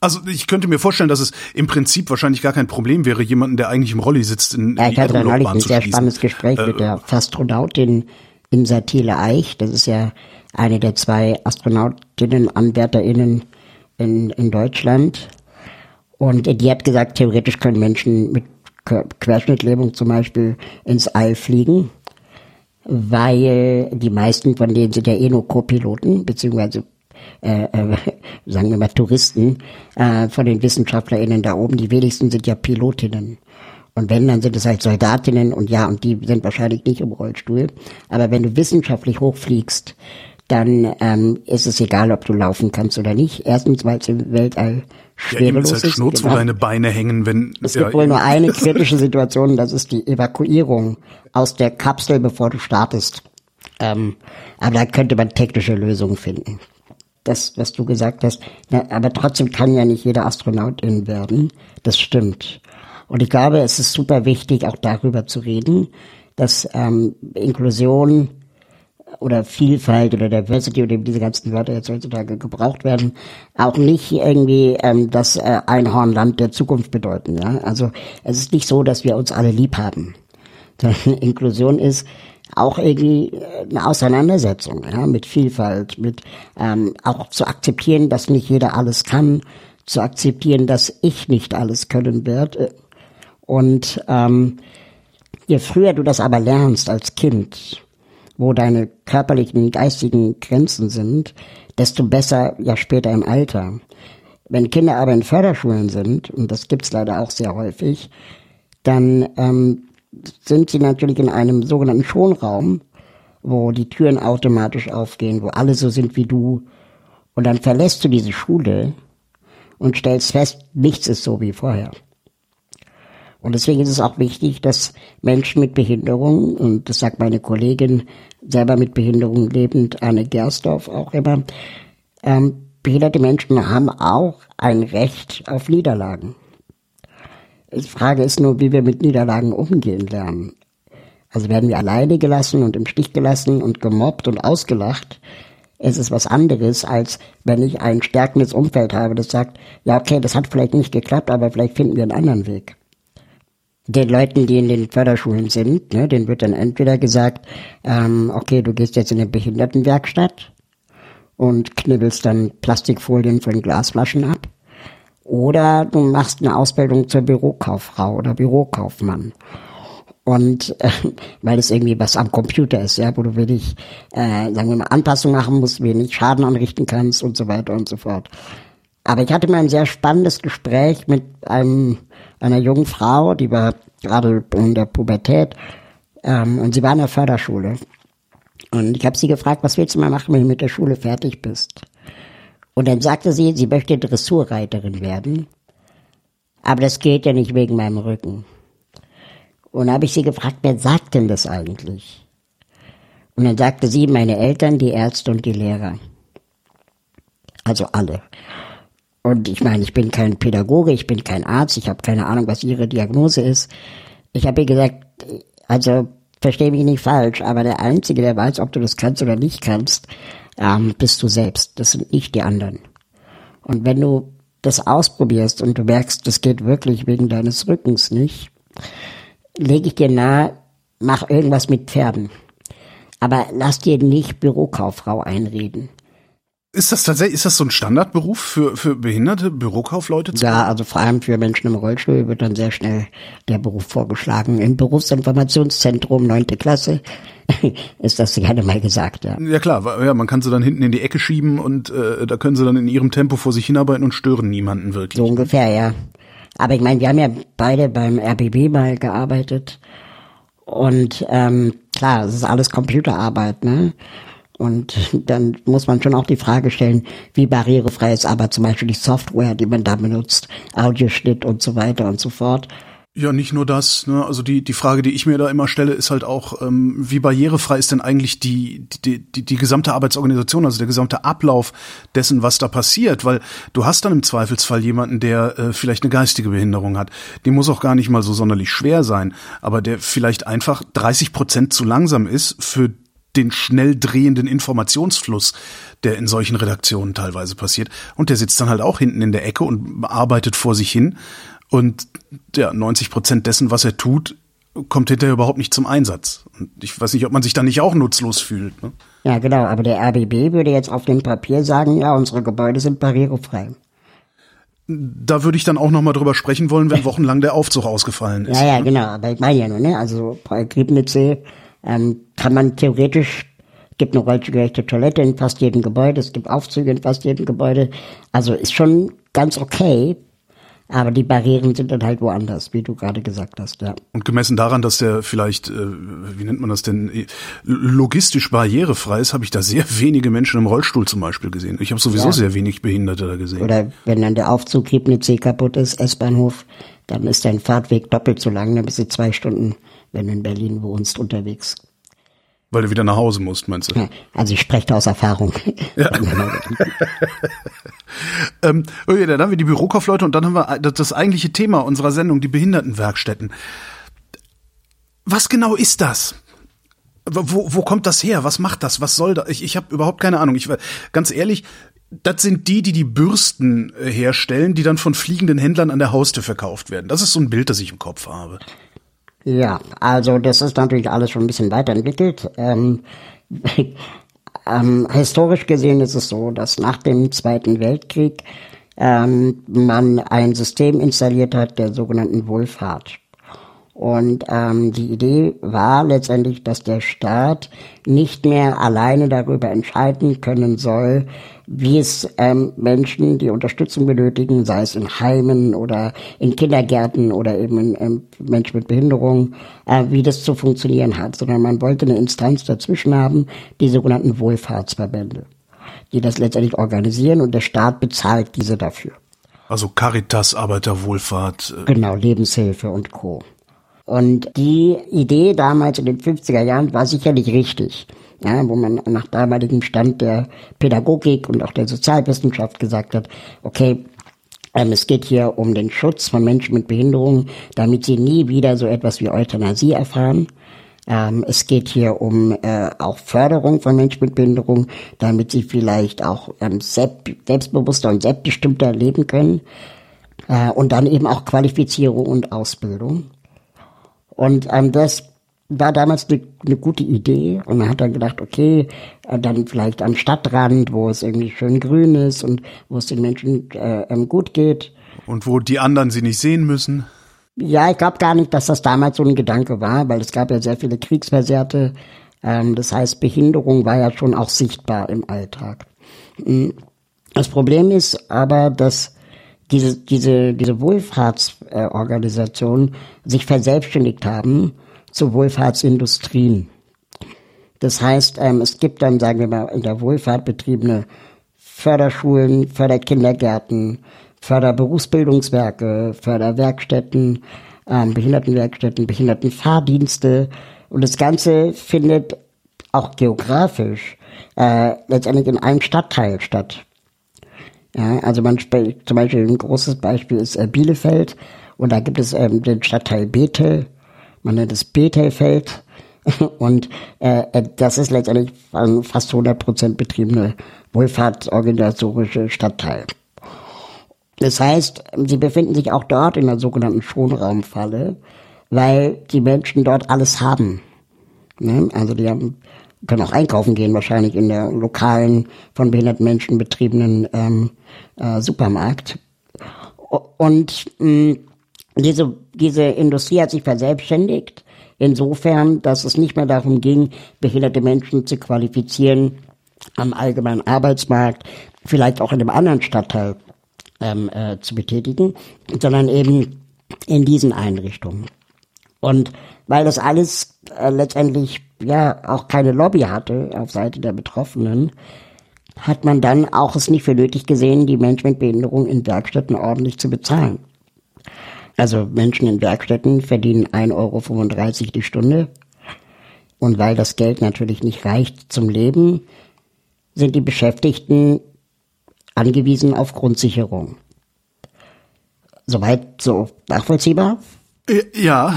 also ich könnte mir vorstellen, dass es im Prinzip wahrscheinlich gar kein Problem wäre, jemanden, der eigentlich im Rolli sitzt, in, ja, ich hatte da neulich ein sehr spannendes Gespräch äh, mit der Astronautin Insa Thiele Eich. Das ist ja eine der zwei Astronautinnen, AnwärterInnen in, in Deutschland. Und die hat gesagt, theoretisch können Menschen mit Querschnittlähmung zum Beispiel ins All fliegen, weil die meisten von denen sind ja eh nur Co-Piloten, beziehungsweise äh, äh, [LAUGHS] sagen wir mal Touristen äh, von den WissenschaftlerInnen da oben. Die wenigsten sind ja Pilotinnen. Und wenn, dann sind es halt Soldatinnen und ja, und die sind wahrscheinlich nicht im Rollstuhl. Aber wenn du wissenschaftlich hochfliegst, dann ähm, ist es egal, ob du laufen kannst oder nicht. Erstens, weil es im Weltall schwerelos ja, ist. Halt Schnurz, genau. wo deine Beine hängen, wenn es ja, gibt wohl nur eine [LAUGHS] kritische Situation, das ist die Evakuierung aus der Kapsel, bevor du startest. Ähm, aber da könnte man technische Lösungen finden. Das, was du gesagt hast, na, aber trotzdem kann ja nicht jeder Astronautin werden. Das stimmt. Und ich glaube, es ist super wichtig, auch darüber zu reden, dass ähm, Inklusion oder Vielfalt oder Diversity oder diese ganzen Wörter jetzt heutzutage gebraucht werden, auch nicht irgendwie ähm, das äh, Einhornland der Zukunft bedeuten. Ja? Also es ist nicht so, dass wir uns alle lieb haben. [LAUGHS] Inklusion ist auch irgendwie äh, eine Auseinandersetzung ja, mit Vielfalt, mit ähm, auch zu akzeptieren, dass nicht jeder alles kann, zu akzeptieren, dass ich nicht alles können werde. Und ähm, je früher du das aber lernst als Kind, wo deine körperlichen, geistigen Grenzen sind, desto besser ja später im Alter. Wenn Kinder aber in Förderschulen sind, und das gibt's leider auch sehr häufig, dann ähm, sind sie natürlich in einem sogenannten Schonraum, wo die Türen automatisch aufgehen, wo alle so sind wie du. Und dann verlässt du diese Schule und stellst fest, nichts ist so wie vorher. Und deswegen ist es auch wichtig, dass Menschen mit Behinderung, und das sagt meine Kollegin, selber mit Behinderung lebend, Anne Gersdorf auch immer, ähm, behinderte Menschen haben auch ein Recht auf Niederlagen. Die Frage ist nur, wie wir mit Niederlagen umgehen lernen. Also werden wir alleine gelassen und im Stich gelassen und gemobbt und ausgelacht. Es ist was anderes, als wenn ich ein stärkendes Umfeld habe, das sagt, ja, okay, das hat vielleicht nicht geklappt, aber vielleicht finden wir einen anderen Weg den Leuten, die in den Förderschulen sind, ne, denen wird dann entweder gesagt, ähm, okay, du gehst jetzt in eine Behindertenwerkstatt und knibbelst dann Plastikfolien von Glasflaschen ab. Oder du machst eine Ausbildung zur Bürokauffrau oder Bürokaufmann. Und äh, weil es irgendwie was am Computer ist, ja, wo du wenig, äh, sagen wir mal, Anpassungen machen musst, wenig Schaden anrichten kannst und so weiter und so fort. Aber ich hatte mal ein sehr spannendes Gespräch mit einem einer jungen Frau, die war gerade in der Pubertät ähm, und sie war in der Förderschule. Und ich habe sie gefragt, was willst du mal machen, wenn du mit der Schule fertig bist? Und dann sagte sie, sie möchte Dressurreiterin werden. Aber das geht ja nicht wegen meinem Rücken. Und habe ich sie gefragt, wer sagt denn das eigentlich? Und dann sagte sie, meine Eltern, die Ärzte und die Lehrer. Also alle. Und ich meine, ich bin kein Pädagoge, ich bin kein Arzt, ich habe keine Ahnung, was ihre Diagnose ist. Ich habe ihr gesagt, also verstehe mich nicht falsch, aber der Einzige, der weiß, ob du das kannst oder nicht kannst, ähm, bist du selbst. Das sind nicht die anderen. Und wenn du das ausprobierst und du merkst, das geht wirklich wegen deines Rückens nicht, lege ich dir nahe, mach irgendwas mit Pferden. Aber lass dir nicht Bürokauffrau einreden. Ist das tatsächlich, ist das so ein Standardberuf für, für behinderte Bürokaufleute? Ja, also vor allem für Menschen im Rollstuhl wird dann sehr schnell der Beruf vorgeschlagen. Im Berufsinformationszentrum, neunte Klasse, [LAUGHS] ist das gerne mal gesagt, ja. Ja klar, ja, man kann sie dann hinten in die Ecke schieben und äh, da können sie dann in ihrem Tempo vor sich hinarbeiten und stören niemanden wirklich. So ungefähr, ja. Aber ich meine, wir haben ja beide beim RBB mal gearbeitet und ähm, klar, es ist alles Computerarbeit, ne? Und [LAUGHS] dann muss man schon auch die Frage stellen, wie barrierefrei ist aber zum Beispiel die Software, die man da benutzt, Audioschnitt und so weiter und so fort. Ja, nicht nur das. Ne? Also die die Frage, die ich mir da immer stelle, ist halt auch, ähm, wie barrierefrei ist denn eigentlich die, die die die gesamte Arbeitsorganisation, also der gesamte Ablauf dessen, was da passiert? Weil du hast dann im Zweifelsfall jemanden, der äh, vielleicht eine geistige Behinderung hat. Die muss auch gar nicht mal so sonderlich schwer sein, aber der vielleicht einfach 30 Prozent zu langsam ist für den schnell drehenden Informationsfluss, der in solchen Redaktionen teilweise passiert. Und der sitzt dann halt auch hinten in der Ecke und arbeitet vor sich hin. Und ja, 90 Prozent dessen, was er tut, kommt hinterher überhaupt nicht zum Einsatz. Und ich weiß nicht, ob man sich da nicht auch nutzlos fühlt. Ne? Ja, genau. Aber der RBB würde jetzt auf dem Papier sagen, ja, unsere Gebäude sind barrierefrei. Da würde ich dann auch noch mal drüber sprechen wollen, wenn wochenlang der Aufzug ausgefallen ist. Ja, ja, genau. Aber ich meine ja nur, ne? Also bei Griebnitzsee ähm, kann man theoretisch gibt eine rollstuhlgerechte Toilette in fast jedem Gebäude, es gibt Aufzüge in fast jedem Gebäude. Also ist schon ganz okay, aber die Barrieren sind dann halt woanders, wie du gerade gesagt hast, ja. Und gemessen daran, dass der vielleicht, äh, wie nennt man das denn, logistisch barrierefrei ist, habe ich da sehr [LAUGHS] wenige Menschen im Rollstuhl zum Beispiel gesehen. Ich habe sowieso ja. sehr wenig Behinderte da gesehen. Oder wenn dann der Aufzug Griebnitzsee kaputt ist, S-Bahnhof, dann ist dein Fahrtweg doppelt so lang, dann bist du zwei Stunden, wenn du in Berlin wohnst, unterwegs. Weil du wieder nach Hause musst, meinst du? Ja, also ich spreche da aus Erfahrung. [LAUGHS] Ja. [LAUGHS] ähm, okay, dann haben wir die Bürokaufleute und dann haben wir das eigentliche Thema unserer Sendung, die Behindertenwerkstätten. Was genau ist das? Wo, wo kommt das her? Was macht das? Was soll das? Ich, ich habe überhaupt keine Ahnung. Ich ganz ehrlich, das sind die, die die Bürsten äh, herstellen, die dann von fliegenden Händlern an der Haustür verkauft werden. Das ist so ein Bild, das ich im Kopf habe. Ja, also das ist natürlich alles schon ein bisschen weiterentwickelt. Ähm, [LAUGHS] ähm, historisch gesehen ist es so, dass nach dem Zweiten Weltkrieg ähm, man ein System installiert hat der sogenannten Wohlfahrt. Und ähm, die Idee war letztendlich, dass der Staat nicht mehr alleine darüber entscheiden können soll, wie es ähm, Menschen, die Unterstützung benötigen, sei es in Heimen oder in Kindergärten oder eben in, ähm, Menschen mit Behinderung, äh, wie das zu funktionieren hat, sondern man wollte eine Instanz dazwischen haben, die sogenannten Wohlfahrtsverbände, die das letztendlich organisieren und der Staat bezahlt diese dafür. Also Caritas, Arbeiterwohlfahrt. Äh genau, Lebenshilfe und Co. Und die Idee damals in den 50er Jahren war sicherlich richtig. Ja, wo man nach damaligem Stand der Pädagogik und auch der Sozialwissenschaft gesagt hat, okay, ähm, es geht hier um den Schutz von Menschen mit Behinderungen, damit sie nie wieder so etwas wie Euthanasie erfahren. Ähm, es geht hier um äh, auch Förderung von Menschen mit Behinderung, damit sie vielleicht auch ähm, selbstbewusster und selbstbestimmter leben können. Äh, und dann eben auch Qualifizierung und Ausbildung. Und ähm, das war damals eine, eine gute Idee und man hat dann gedacht, okay, äh, dann vielleicht am Stadtrand, wo es irgendwie schön grün ist und wo es den Menschen äh, ähm, gut geht. Und wo die anderen sie nicht sehen müssen. Ja, ich glaube gar nicht, dass das damals so ein Gedanke war, weil es gab ja sehr viele Kriegsversehrte. Ähm, das heißt, Behinderung war ja schon auch sichtbar im Alltag. Hm. Das Problem ist aber, dass diese, diese, diese Wohlfahrtsorganisationen sich verselbstständigt haben zu Wohlfahrtsindustrien. Das heißt, ähm, es gibt dann, sagen wir mal, in der Wohlfahrt betriebene Förderschulen, Förderkindergärten, Förderberufsbildungswerke, Förderwerkstätten, ähm, Behindertenwerkstätten, Behindertenfahrdienste. Und das Ganze findet auch geografisch äh, letztendlich in einem Stadtteil statt. Ja, also man zum Beispiel ein großes Beispiel ist äh, Bielefeld und da gibt es ähm, den Stadtteil Bethel, man nennt es Bethelfeld [LAUGHS] und äh, äh das ist letztendlich ein fast 100% betriebene wohlfahrtsorganisatorische Stadtteil. Das heißt, sie befinden sich auch dort in der sogenannten Schonraumfalle, weil die Menschen dort alles haben. Ne? Also die haben können auch einkaufen gehen, wahrscheinlich in der lokalen, von behinderten Menschen betriebenen ähm, äh, Supermarkt. Und mh, diese, diese Industrie hat sich verselbstständigt, insofern, dass es nicht mehr darum ging, behinderte Menschen zu qualifizieren am allgemeinen Arbeitsmarkt, vielleicht auch in einem anderen Stadtteil ähm, äh, zu betätigen, sondern eben in diesen Einrichtungen. Und weil das alles äh, letztendlich ja auch keine Lobby hatte auf Seite der Betroffenen, hat man dann auch es nicht für nötig gesehen, die Menschen mit Behinderung in Werkstätten ordentlich zu bezahlen. Also Menschen in Werkstätten verdienen 1,35 Euro die Stunde. Und weil das Geld natürlich nicht reicht zum Leben, sind die Beschäftigten angewiesen auf Grundsicherung. Soweit so nachvollziehbar? Ja, äh,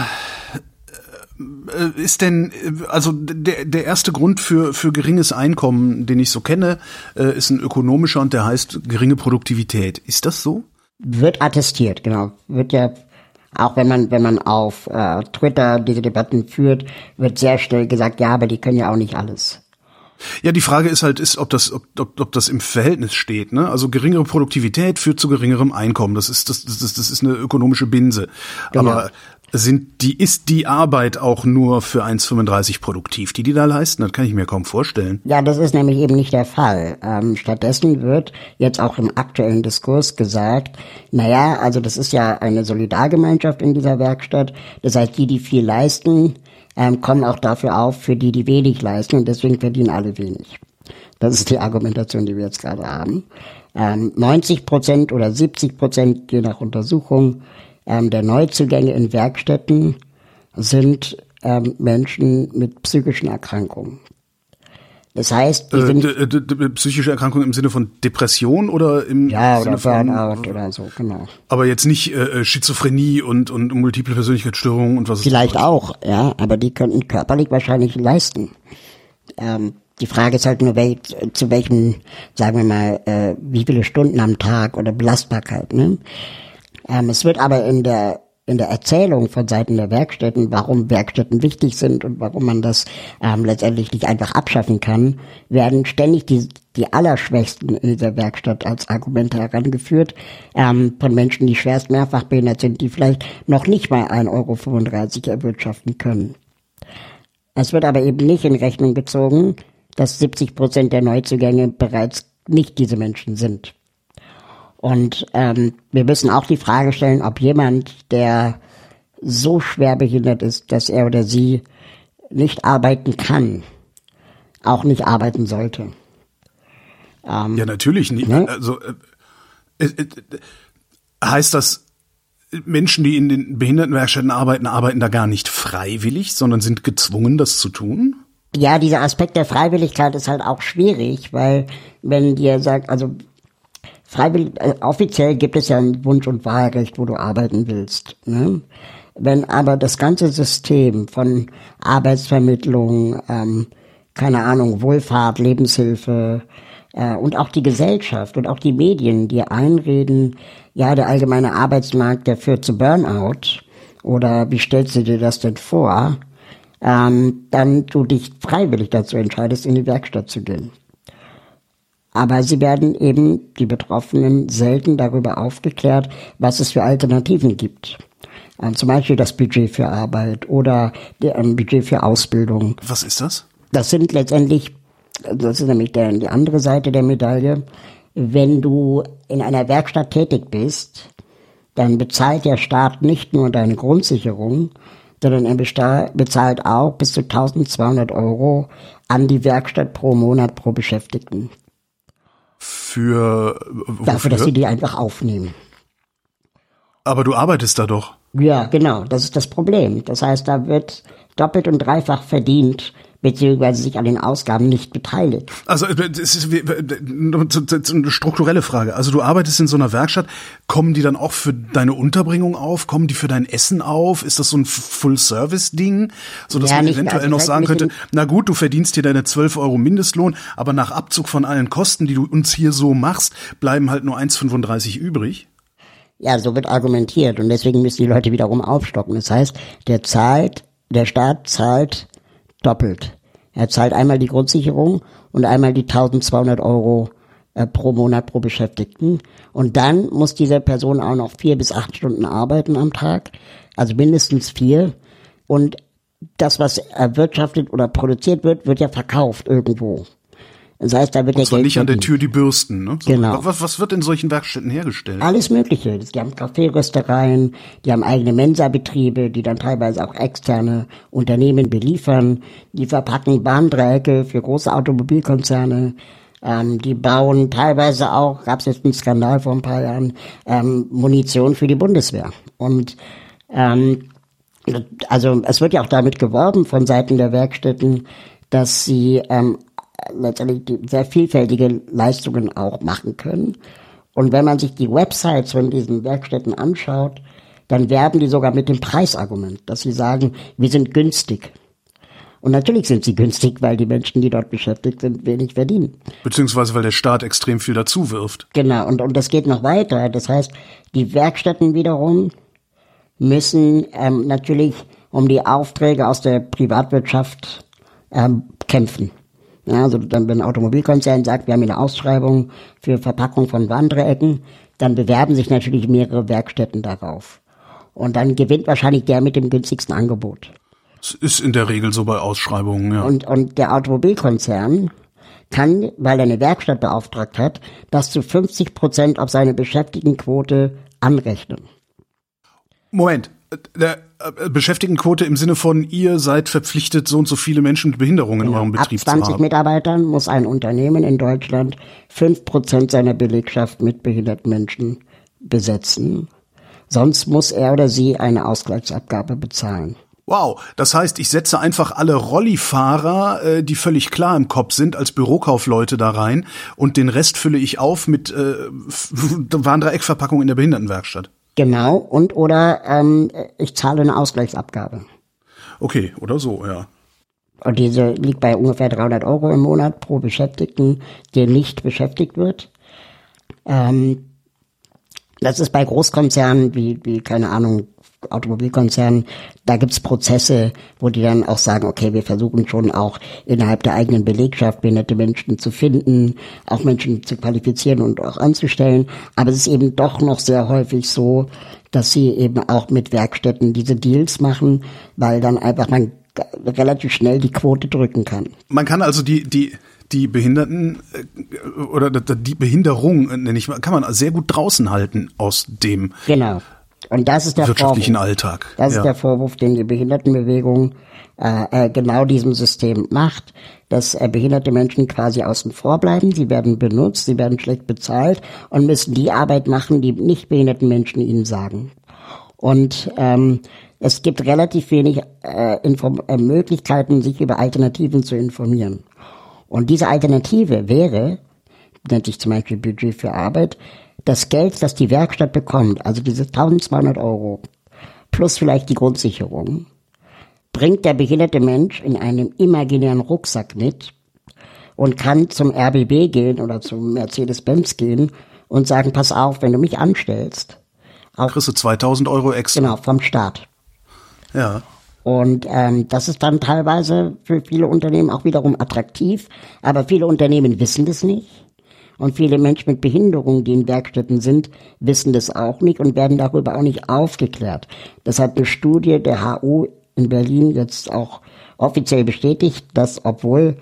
ist denn, also der, der erste Grund für, für geringes Einkommen, den ich so kenne, äh, ist ein ökonomischer und der heißt geringe Produktivität. Ist das so? Wird attestiert, genau. Wird ja Auch wenn man, wenn man auf äh, Twitter diese Debatten führt, wird sehr schnell gesagt, ja, aber die können ja auch nicht alles. Ja, die Frage ist halt, ist, ob das, ob, ob, ob das im Verhältnis steht. Ne? Also geringere Produktivität führt zu geringerem Einkommen. Das ist, das, das, das ist eine ökonomische Binse. Genau. Aber sind die, ist die Arbeit auch nur für 1,35 produktiv, die die da leisten? Das kann ich mir kaum vorstellen. Ja, das ist nämlich eben nicht der Fall. Ähm, stattdessen wird jetzt auch im aktuellen Diskurs gesagt, naja, also das ist ja eine Solidargemeinschaft in dieser Werkstatt. Das heißt, die, die viel leisten, ähm, kommen auch dafür auf, für die, die wenig leisten und deswegen verdienen alle wenig. Das ist die Argumentation, die wir jetzt gerade haben. Ähm, 90 Prozent oder 70 Prozent, je nach Untersuchung, ähm, der Neuzugänge in Werkstätten sind ähm, Menschen mit psychischen Erkrankungen. Das heißt, die äh, sind psychische Erkrankung im Sinne von Depression oder im ja Sinne oder Burnout von, oder so genau. Aber jetzt nicht äh, Schizophrenie und und multiple Persönlichkeitsstörungen und was. Vielleicht auch, ja, aber die könnten körperlich wahrscheinlich leisten. Ähm, die Frage ist halt nur, wel, zu welchen, sagen wir mal, äh, wie viele Stunden am Tag oder Belastbarkeit. Ne? Ähm, es wird aber in der in der Erzählung von Seiten der Werkstätten, warum Werkstätten wichtig sind und warum man das ähm, letztendlich nicht einfach abschaffen kann, werden ständig die, die Allerschwächsten in dieser Werkstatt als Argumente herangeführt ähm, von Menschen, die schwerst mehrfach behindert sind, die vielleicht noch nicht mal 1,35 Euro erwirtschaften können. Es wird aber eben nicht in Rechnung gezogen, dass 70 Prozent der Neuzugänge bereits nicht diese Menschen sind. Und ähm, wir müssen auch die Frage stellen, ob jemand, der so schwer behindert ist, dass er oder sie nicht arbeiten kann, auch nicht arbeiten sollte. Ähm, ja, natürlich nicht. Ne? Also äh, äh, heißt das, Menschen, die in den Behindertenwerkstätten arbeiten, arbeiten da gar nicht freiwillig, sondern sind gezwungen, das zu tun? Ja, dieser Aspekt der Freiwilligkeit ist halt auch schwierig, weil wenn dir sagt, also freiwillig, äh, offiziell gibt es ja ein Wunsch- und Wahlrecht, wo du arbeiten willst. Ne? Wenn aber das ganze System von Arbeitsvermittlung, ähm, keine Ahnung, Wohlfahrt, Lebenshilfe äh, und auch die Gesellschaft und auch die Medien dir einreden, ja, der allgemeine Arbeitsmarkt, der führt zu Burnout oder wie stellst du dir das denn vor, ähm, dann du dich freiwillig dazu entscheidest, in die Werkstatt zu gehen. Aber sie werden eben, die Betroffenen, selten darüber aufgeklärt, was es für Alternativen gibt. Ähm, zum Beispiel das Budget für Arbeit oder ein Budget für Ausbildung. Was ist das? Das sind letztendlich, das ist nämlich der, die andere Seite der Medaille. Wenn du in einer Werkstatt tätig bist, dann bezahlt der Staat nicht nur deine Grundsicherung, sondern er bezahlt auch bis zu 1200 Euro an die Werkstatt pro Monat pro Beschäftigten. Für wofür? Dafür, dass sie die einfach aufnehmen. Aber du arbeitest da doch. Ja, genau, das ist das Problem. Das heißt, da wird doppelt und dreifach verdient, beziehungsweise sich an den Ausgaben nicht beteiligt. Also es ist eine strukturelle Frage. Also du arbeitest in so einer Werkstatt, kommen die dann auch für deine Unterbringung auf? Kommen die für dein Essen auf? Ist das so ein Full-Service-Ding? So dass ja, man eventuell also noch sagen könnte, na gut, du verdienst hier deine 12 Euro Mindestlohn, aber nach Abzug von allen Kosten, die du uns hier so machst, bleiben halt nur 1,35 übrig? Ja, so wird argumentiert und deswegen müssen die Leute wiederum aufstocken. Das heißt, der zahlt, der Staat zahlt doppelt. Er zahlt einmal die Grundsicherung und einmal die 1200 Euro äh, pro Monat pro Beschäftigten. Und dann muss diese Person auch noch vier bis acht Stunden arbeiten am Tag, also mindestens vier. Und das, was erwirtschaftet oder produziert wird, wird ja verkauft irgendwo. Das heißt, da wird Und zwar nicht an der Tür die Bürsten, ne? So, genau. Was, was wird in solchen Werkstätten hergestellt? Alles Mögliche. Die haben Kaffeeröstereien, die haben eigene Mensa-Betriebe, die dann teilweise auch externe Unternehmen beliefern. Die verpacken Bahndreiecke für große Automobilkonzerne. Ähm, die bauen teilweise auch, gab es jetzt einen Skandal vor ein paar Jahren, ähm, Munition für die Bundeswehr. Und ähm, also es wird ja auch damit geworben von Seiten der Werkstätten, dass sie ähm, letztendlich sehr vielfältige Leistungen auch machen können. Und wenn man sich die Websites von diesen Werkstätten anschaut, dann werben die sogar mit dem Preisargument, dass sie sagen, wir sind günstig. Und natürlich sind sie günstig, weil die Menschen, die dort beschäftigt sind, wenig verdienen. Beziehungsweise weil der Staat extrem viel dazu wirft. Genau, und, und das geht noch weiter. Das heißt, die Werkstätten wiederum müssen ähm, natürlich um die Aufträge aus der Privatwirtschaft ähm, kämpfen. Ja, also dann, wenn ein Automobilkonzern sagt, wir haben hier eine Ausschreibung für Verpackung von Wanddreiecken, dann bewerben sich natürlich mehrere Werkstätten darauf. Und dann gewinnt wahrscheinlich der mit dem günstigsten Angebot. Das ist in der Regel so bei Ausschreibungen, ja. Und, und der Automobilkonzern kann, weil er eine Werkstatt beauftragt hat, das zu 50 Prozent auf seine Beschäftigtenquote anrechnen. Moment, der Beschäftigtenquote im Sinne von ihr seid verpflichtet, so und so viele Menschen mit Behinderungen in eurem Betrieb Ab 20 zu haben. Mitarbeitern muss ein Unternehmen in Deutschland 5 Prozent seiner Belegschaft mit behinderten Menschen besetzen. Sonst muss er oder sie eine Ausgleichsabgabe bezahlen. Wow, das heißt, ich setze einfach alle Rollifahrer, äh, die völlig klar im Kopf sind, als Bürokaufleute da rein und den Rest fülle ich auf mit äh, [LAUGHS] Warndreieckverpackung in der Behindertenwerkstatt. Genau, und oder ähm, ich zahle eine Ausgleichsabgabe. Okay, oder so, ja. Und diese liegt bei ungefähr 300 Euro im Monat pro Beschäftigten, der nicht beschäftigt wird. Ähm, das ist bei Großkonzernen wie, wie keine Ahnung, Automobilkonzernen, da gibt's Prozesse, wo die dann auch sagen, okay, wir versuchen schon auch innerhalb der eigenen Belegschaft behinderte Menschen zu finden, auch Menschen zu qualifizieren und auch anzustellen. Aber es ist eben doch noch sehr häufig so, dass sie eben auch mit Werkstätten diese Deals machen, weil dann einfach man relativ schnell die Quote drücken kann. Man kann also die, die, die Behinderten äh, oder die Behinderung, äh, nenne ich mal, kann man sehr gut draußen halten aus dem Genau. Und das ist der wirtschaftlichen Vorwurf. Alltag. Das ja. ist der Vorwurf, den die Behindertenbewegung äh, äh, genau diesem System macht, dass äh, behinderte Menschen quasi außen vor bleiben. Sie werden benutzt, sie werden schlecht bezahlt und müssen die Arbeit machen, die nicht behinderten Menschen ihnen sagen. Und ähm, es gibt relativ wenig äh, Inform äh, Möglichkeiten, sich über Alternativen zu informieren. Und diese Alternative wäre, nennt sich zum Beispiel Budget für Arbeit, das Geld, das die Werkstatt bekommt, also diese 1200 Euro, plus vielleicht die Grundsicherung, bringt der behinderte Mensch in einem imaginären Rucksack mit und kann zum RBB gehen oder zum Mercedes-Benz gehen und sagen, pass auf, wenn du mich anstellst. Auch, Kriegst du 2000 Euro extra. genau, vom Staat. Ja. Und ähm, das ist dann teilweise für viele Unternehmen auch wiederum attraktiv, aber viele Unternehmen wissen das nicht. Und viele Menschen mit Behinderung, die in Werkstätten sind, wissen das auch nicht und werden darüber auch nicht aufgeklärt. Das hat eine Studie der HU in Berlin jetzt auch offiziell bestätigt, dass obwohl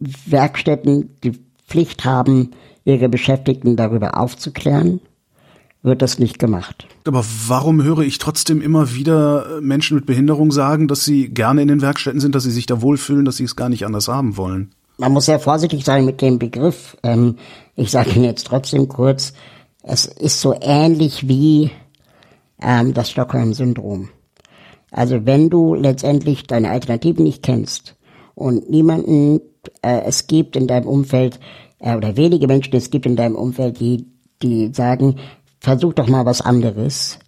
Werkstätten die Pflicht haben, ihre Beschäftigten darüber aufzuklären, wird das nicht gemacht. Aber warum höre ich trotzdem immer wieder Menschen mit Behinderung sagen, dass sie gerne in den Werkstätten sind, dass sie sich da wohlfühlen, dass sie es gar nicht anders haben wollen? Man muss sehr vorsichtig sein mit dem Begriff. Ähm, ich sage ihn jetzt trotzdem kurz. Es ist so ähnlich wie ähm, das Stockholm-Syndrom. Also wenn du letztendlich deine Alternativen nicht kennst und niemanden äh, es gibt in deinem Umfeld äh, oder wenige Menschen es gibt in deinem Umfeld, die die sagen, versuch doch mal was anderes,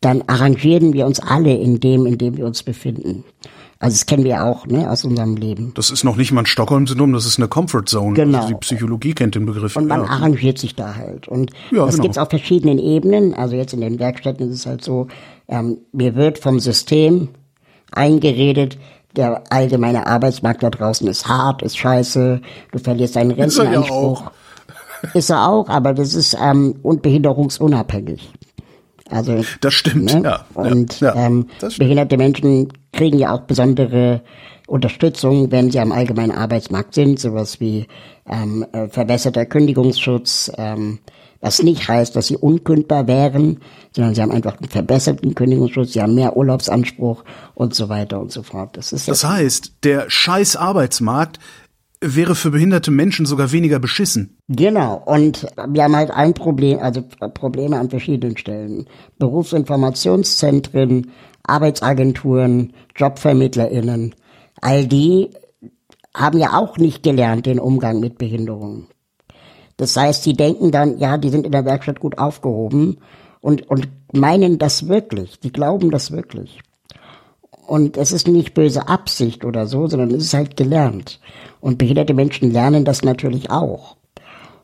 dann arrangieren wir uns alle in dem, in dem wir uns befinden. Also das kennen wir auch ne, aus unserem Leben. Das ist noch nicht mal ein Stockholm-Syndrom, das ist eine Comfort Zone. Genau. Also die Psychologie kennt den Begriff. Und man ja. arrangiert sich da halt. Und Ja, das genau. gibt's auf verschiedenen Ebenen. Also jetzt in den Werkstätten ist es halt so, ähm, mir wird vom System eingeredet, der allgemeine Arbeitsmarkt da draußen ist hart, ist scheiße, du verlierst deinen Ist er ja Rentenanspruch. Ist er auch, aber das ist ähm, und behinderungsunabhängig. Also Das stimmt, Ne? ja. Und ja, ja, ähm, behinderte Menschen kriegen ja auch besondere Unterstützung, wenn sie am allgemeinen Arbeitsmarkt sind, sowas wie ähm, äh, verbesserter Kündigungsschutz, ähm, was nicht heißt, dass sie unkündbar wären, sondern sie haben einfach einen verbesserten Kündigungsschutz, sie haben mehr Urlaubsanspruch und so weiter und so fort. Das ist Das heißt, der scheiß Arbeitsmarkt wäre für behinderte Menschen sogar weniger beschissen. genau. Und wir haben halt ein Problem, also Probleme an verschiedenen Stellen. Berufsinformationszentren, Arbeitsagenturen, JobvermittlerInnen, all die haben ja auch nicht gelernt den Umgang mit Behinderungen. Das heißt, sie denken dann, ja, die sind in der Werkstatt gut aufgehoben und, und meinen das wirklich. Die glauben das wirklich. Und es ist nicht böse Absicht oder so, sondern es ist halt gelernt. Und behinderte Menschen lernen das natürlich auch.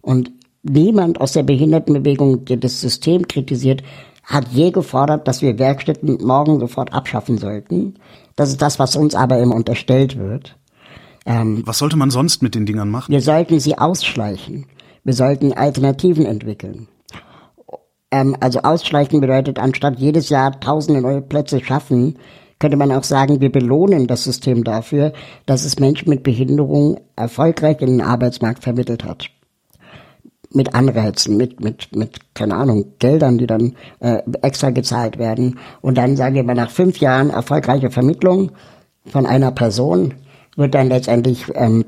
Und niemand aus der Behindertenbewegung, der das System kritisiert, hat je gefordert, dass wir Werkstätten morgen sofort abschaffen sollten. Das ist das, was uns aber immer unterstellt wird. Ähm, was sollte man sonst mit den Dingern machen? Wir sollten sie ausschleichen. Wir sollten Alternativen entwickeln. Ähm, also ausschleichen bedeutet, anstatt jedes Jahr tausende neue Plätze schaffen, könnte man auch sagen, wir belohnen das System dafür, dass es Menschen mit Behinderung erfolgreich in den Arbeitsmarkt vermittelt hat mit Anreizen, mit, mit, mit, keine Ahnung, Geldern, die dann äh, extra gezahlt werden. Und dann sagen wir mal, nach fünf Jahren erfolgreiche Vermittlung von einer Person wird dann letztendlich ähm,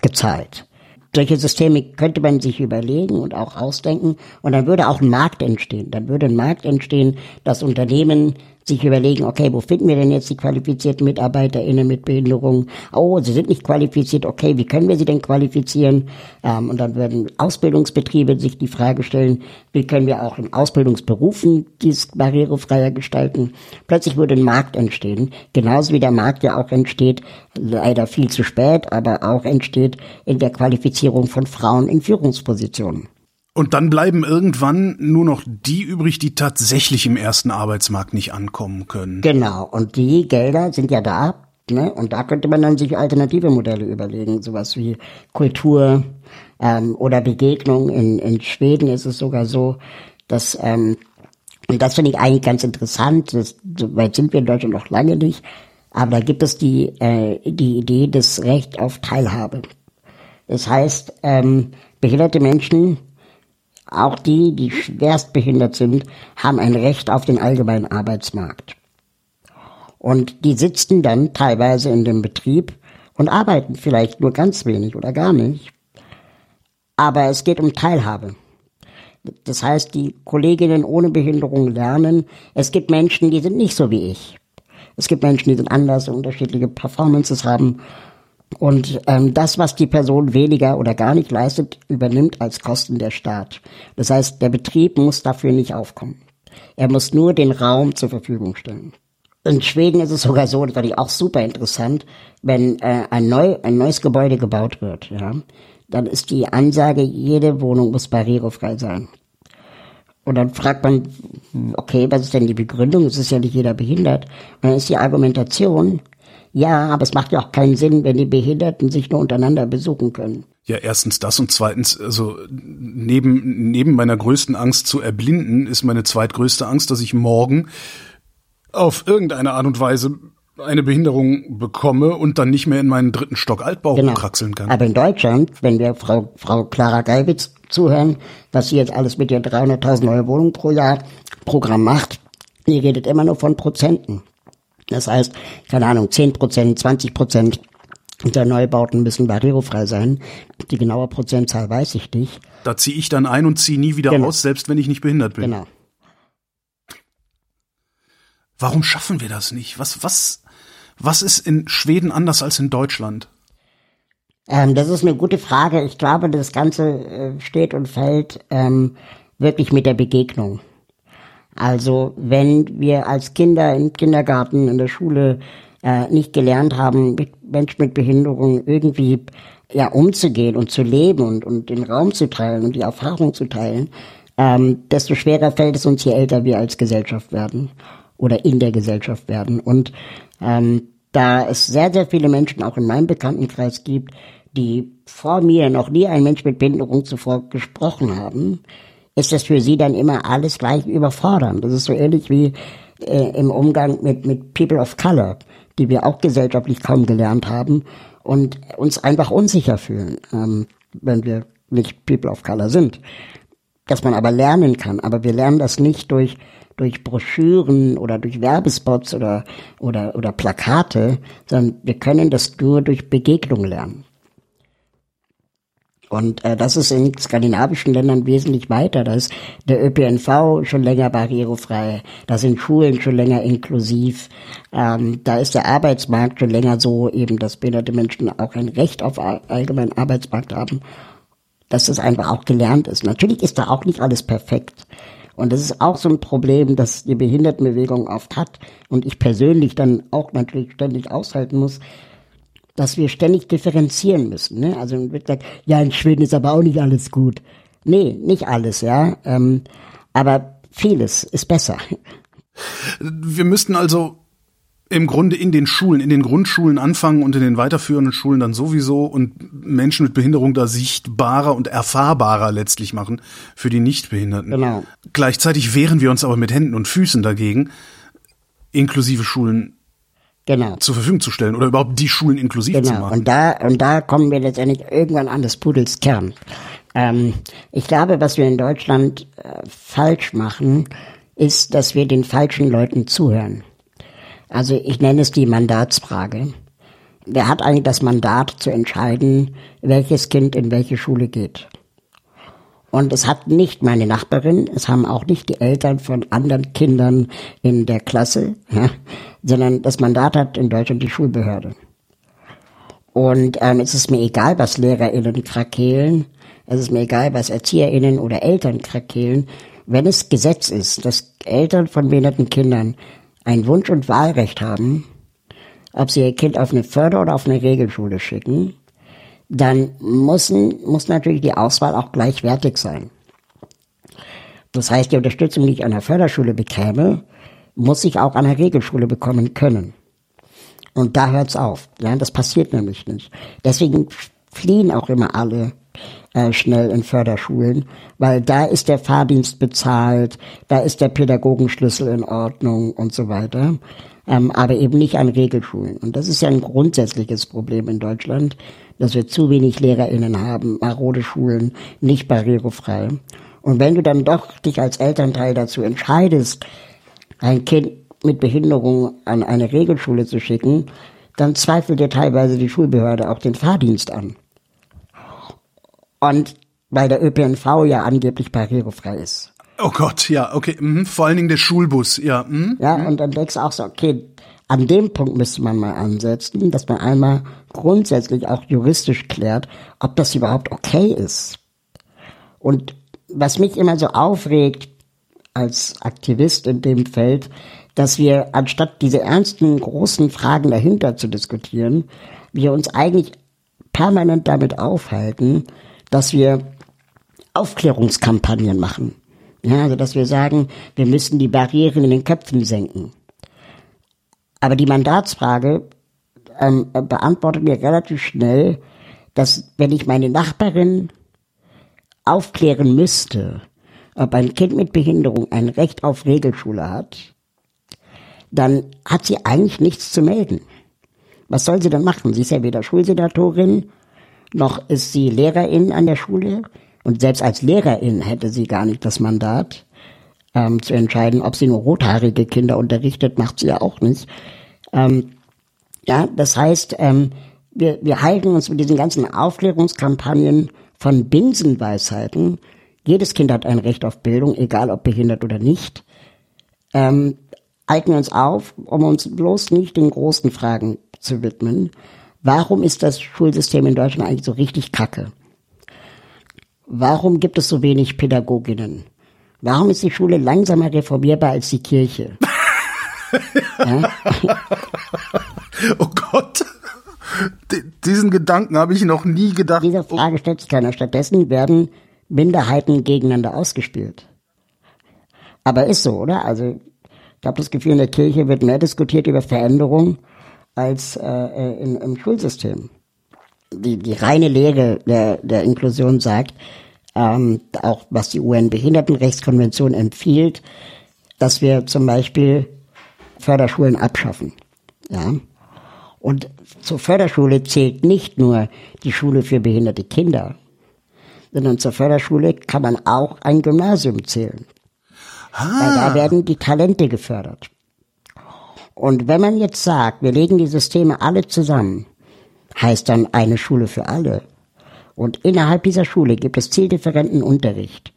gezahlt. Solche Systeme könnte man sich überlegen und auch ausdenken und dann würde auch ein Markt entstehen. Dann würde ein Markt entstehen, dass Unternehmen sich überlegen, okay, wo finden wir denn jetzt die qualifizierten MitarbeiterInnen mit Behinderung? Oh, sie sind nicht qualifiziert, okay, wie können wir sie denn qualifizieren? Ähm, und dann würden Ausbildungsbetriebe sich die Frage stellen, wie können wir auch in Ausbildungsberufen dies barrierefreier gestalten? Plötzlich würde ein Markt entstehen, genauso wie der Markt ja auch entsteht, leider viel zu spät, aber auch entsteht in der Qualifizierung von Frauen in Führungspositionen. Und dann bleiben irgendwann nur noch die übrig, die tatsächlich im ersten Arbeitsmarkt nicht ankommen können. Genau. Und die Gelder sind ja da. Ne? Und da könnte man dann sich alternative Modelle überlegen, sowas wie Kultur ähm, oder Begegnung. In, in Schweden ist es sogar so, dass ähm, und das finde ich eigentlich ganz interessant. Das, so weit sind wir in Deutschland noch lange nicht. Aber da gibt es die, äh, die Idee des Recht auf Teilhabe. Das heißt, ähm, behinderte Menschen auch die, die schwerst behindert sind, haben ein Recht auf den allgemeinen Arbeitsmarkt. Und die sitzen dann teilweise in dem Betrieb und arbeiten vielleicht nur ganz wenig oder gar nicht. Aber es geht um Teilhabe. Das heißt, die Kolleginnen ohne Behinderung lernen, es gibt Menschen, die sind nicht so wie ich. Es gibt Menschen, die sind anders, unterschiedliche Performances haben und ähm, das, was die Person weniger oder gar nicht leistet, übernimmt als Kosten der Staat. Das heißt, der Betrieb muss dafür nicht aufkommen. Er muss nur den Raum zur Verfügung stellen. In Schweden ist es sogar so, das fand ich auch super interessant, wenn äh, ein, neu, ein neues Gebäude gebaut wird, ja, dann ist die Ansage, jede Wohnung muss barrierefrei sein. Und dann fragt man, okay, was ist denn die Begründung? Es ist ja nicht jeder behindert. Und dann ist die Argumentation, ja, aber es macht ja auch keinen Sinn, wenn die Behinderten sich nur untereinander besuchen können. Ja, erstens das und zweitens, also neben, neben meiner größten Angst zu erblinden, ist meine zweitgrößte Angst, dass ich morgen auf irgendeine Art und Weise eine Behinderung bekomme und dann nicht mehr in meinen dritten Stock Altbau genau. kraxeln kann. Aber in Deutschland, wenn wir Frau, Frau Clara Geibitz zuhören, was sie jetzt alles mit ihr 300.000 neue Wohnungen pro Jahr Programm macht, die redet immer nur von Prozenten. Das heißt, keine Ahnung, 10 Prozent, 20 Prozent der Neubauten müssen barrierefrei sein. Die genaue Prozentzahl weiß ich nicht. Da ziehe ich dann ein und ziehe nie wieder genau. aus, selbst wenn ich nicht behindert bin. Genau. Warum schaffen wir das nicht? Was, was, was ist in Schweden anders als in Deutschland? Ähm, das ist eine gute Frage. Ich glaube, das Ganze äh, steht und fällt ähm, wirklich mit der Begegnung. Also wenn wir als Kinder im Kindergarten, in der Schule äh, nicht gelernt haben, mit Menschen mit Behinderung irgendwie ja umzugehen und zu leben und, und den Raum zu teilen und die Erfahrung zu teilen, ähm, desto schwerer fällt es uns, je älter wir als Gesellschaft werden oder in der Gesellschaft werden. Und ähm, da es sehr, sehr viele Menschen auch in meinem Bekanntenkreis gibt, die vor mir noch nie ein Mensch mit Behinderung zuvor gesprochen haben, ist das für sie dann immer alles gleich überfordernd. Das ist so ähnlich wie äh, im Umgang mit, mit People of Color, die wir auch gesellschaftlich kaum gelernt haben und uns einfach unsicher fühlen, ähm, wenn wir nicht People of Color sind. Dass man aber lernen kann, aber wir lernen das nicht durch durch Broschüren oder durch Werbespots oder oder oder Plakate, sondern wir können das nur durch Begegnung lernen. Und äh, das ist in skandinavischen Ländern wesentlich weiter. Da ist der ÖPNV schon länger barrierefrei, da sind Schulen schon länger inklusiv, ähm, da ist der Arbeitsmarkt schon länger so, eben, dass behinderte Menschen auch ein Recht auf allgemeinen Arbeitsmarkt haben, dass das einfach auch gelernt ist. Natürlich ist da auch nicht alles perfekt. Und das ist auch so ein Problem, das die Behindertenbewegung oft hat und ich persönlich dann auch natürlich ständig aushalten muss, dass wir ständig differenzieren müssen. Ne? Also wird gesagt, ja, in Schweden ist aber auch nicht alles gut. Nee, nicht alles, ja. Ähm, aber vieles ist besser. Wir müssten also im Grunde in den Schulen, in den Grundschulen anfangen und in den weiterführenden Schulen dann sowieso und Menschen mit Behinderung da sichtbarer und erfahrbarer letztlich machen für die Nichtbehinderten. Genau. Gleichzeitig wehren wir uns aber mit Händen und Füßen dagegen, inklusive Schulen Genau. zur Verfügung zu stellen oder überhaupt die Schulen inklusiv zu Genau. machen. Und da, und da kommen wir letztendlich irgendwann an des Pudels Kern. Ähm, ich glaube, was wir in Deutschland äh, falsch machen, ist, dass wir den falschen Leuten zuhören. Also ich nenne es die Mandatsfrage. Wer hat eigentlich das Mandat zu entscheiden, welches Kind in welche Schule geht? Und es hat nicht meine Nachbarin, es haben auch nicht die Eltern von anderen Kindern in der Klasse, [LAUGHS] ja, sondern das Mandat hat in Deutschland die Schulbehörde. Und ähm, es ist mir egal, was LehrerInnen krakeelen, es ist mir egal, was ErzieherInnen oder Eltern krakeelen. Wenn es Gesetz ist, dass Eltern von behinderten Kindern ein Wunsch- und Wahlrecht haben, ob sie ihr Kind auf eine Förder- oder auf eine Regelschule schicken, dann müssen, muss natürlich die Auswahl auch gleichwertig sein. Das heißt, die Unterstützung, die ich an der Förderschule bekäme, muss ich auch an der Regelschule bekommen können. Und da hört's auf. Ja, das passiert nämlich nicht. Deswegen fliehen auch immer alle äh, schnell in Förderschulen, weil da ist der Fahrdienst bezahlt, da ist der Pädagogenschlüssel in Ordnung und so weiter, ähm, aber eben nicht an Regelschulen. Und das ist ja ein grundsätzliches Problem in Deutschland, dass wir zu wenig LehrerInnen haben, marode Schulen, nicht barrierefrei. Und wenn du dann doch dich als Elternteil dazu entscheidest, ein Kind mit Behinderung an eine Regelschule zu schicken, dann zweifelt dir teilweise die Schulbehörde auch den Fahrdienst an. Und weil der ÖPNV ja angeblich barrierefrei ist. Oh Gott, ja, okay. Mhm. Vor allen Dingen der Schulbus, ja. Mhm. Ja, und dann denkst du auch so, okay, an dem Punkt müsste man mal ansetzen, dass man einmal grundsätzlich auch juristisch klärt, ob das überhaupt okay ist. Und was mich immer so aufregt als Aktivist in dem Feld, dass wir, anstatt diese ernsten, großen Fragen dahinter zu diskutieren, wir uns eigentlich permanent damit aufhalten, dass wir Aufklärungskampagnen machen. Ja, also dass wir sagen, wir müssen die Barrieren in den Köpfen senken. Aber die Mandatsfrage ähm, beantwortet mir relativ schnell, dass wenn ich meine Nachbarin aufklären müsste, ob ein Kind mit Behinderung ein Recht auf Regelschule hat, dann hat sie eigentlich nichts zu melden. Was soll sie dann machen? Sie ist ja weder Schulsenatorin, noch ist sie Lehrerin an der Schule. Und selbst als Lehrerin hätte sie gar nicht das Mandat, ähm, zu entscheiden, ob sie nur rothaarige Kinder unterrichtet, macht sie ja auch nicht. Ähm, ja, das heißt, ähm, wir, wir halten uns mit diesen ganzen Aufklärungskampagnen von Binsenweisheiten. Jedes Kind hat ein Recht auf Bildung, egal ob behindert oder nicht. Ähm, halten wir uns auf, um uns bloß nicht den großen Fragen zu widmen. Warum ist das Schulsystem in Deutschland eigentlich so richtig kacke? Warum gibt es so wenig Pädagoginnen? Warum ist die Schule langsamer reformierbar als die Kirche? [LAUGHS] ja? Oh Gott. D diesen Gedanken habe ich noch nie gedacht. Diese Frage stellt sich keiner. Stattdessen werden Minderheiten gegeneinander ausgespielt. Aber ist so, oder? Also ich habe das Gefühl, in der Kirche wird mehr diskutiert über Veränderung als äh, in, im Schulsystem. Die, die reine Lehre der, der Inklusion sagt, ähm, auch was die UN-Behindertenrechtskonvention empfiehlt, dass wir zum Beispiel Förderschulen abschaffen. Ja. Und zur Förderschule zählt nicht nur die Schule für behinderte Kinder, sondern zur Förderschule kann man auch ein Gymnasium zählen. Weil da werden die Talente gefördert. Und wenn man jetzt sagt, wir legen die Systeme alle zusammen, heißt dann eine Schule für alle. Und innerhalb dieser Schule gibt es zieldifferenten Unterricht.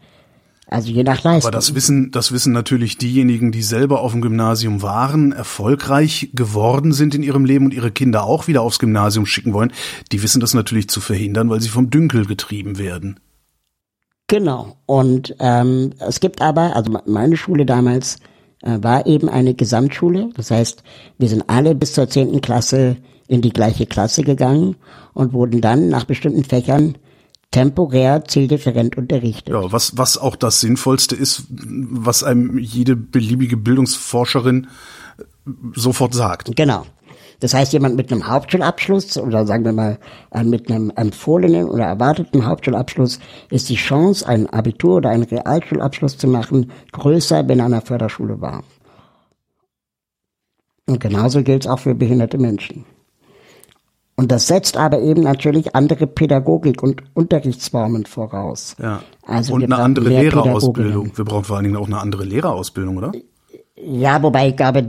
Also je nach Leistung. Aber das wissen, das wissen natürlich diejenigen, die selber auf dem Gymnasium waren, erfolgreich geworden sind in ihrem Leben und ihre Kinder auch wieder aufs Gymnasium schicken wollen. Die wissen das natürlich zu verhindern, weil sie vom Dünkel getrieben werden. Genau. Und ähm, es gibt aber, also meine Schule damals war eben eine Gesamtschule. Das heißt, wir sind alle bis zur zehnten Klasse in die gleiche Klasse gegangen und wurden dann nach bestimmten Fächern temporär zieldifferent unterrichtet. Ja, was, was auch das Sinnvollste ist, was einem jede beliebige Bildungsforscherin sofort sagt. Genau. Das heißt, jemand mit einem Hauptschulabschluss oder sagen wir mal äh, mit einem empfohlenen oder erwarteten Hauptschulabschluss ist die Chance, ein Abitur oder einen Realschulabschluss zu machen, größer, wenn er an der Förderschule war. Und genauso gilt es auch für behinderte Menschen. Und das setzt aber eben natürlich andere Pädagogik und Unterrichtsformen voraus. Ja. Also und eine andere Lehrerausbildung. Wir brauchen vor allen Dingen auch eine andere Lehrerausbildung, oder? Ja, wobei ich glaube,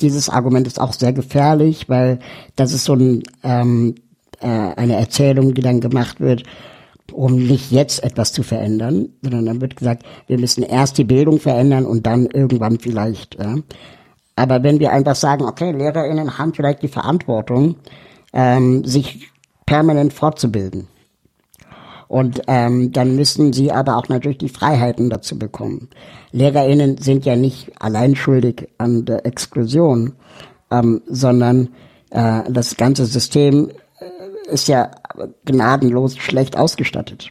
dieses Argument ist auch sehr gefährlich, weil das ist so ein, ähm, äh, eine Erzählung, die dann gemacht wird, um nicht jetzt etwas zu verändern, sondern dann wird gesagt, wir müssen erst die Bildung verändern und dann irgendwann vielleicht. Ja. Aber wenn wir einfach sagen, okay, LehrerInnen haben vielleicht die Verantwortung, ähm, sich permanent fortzubilden. Und ähm, dann müssen sie aber auch natürlich die Freiheiten dazu bekommen. LehrerInnen sind ja nicht allein schuldig an der Exklusion, ähm, sondern äh, das ganze System äh, ist ja gnadenlos schlecht ausgestattet.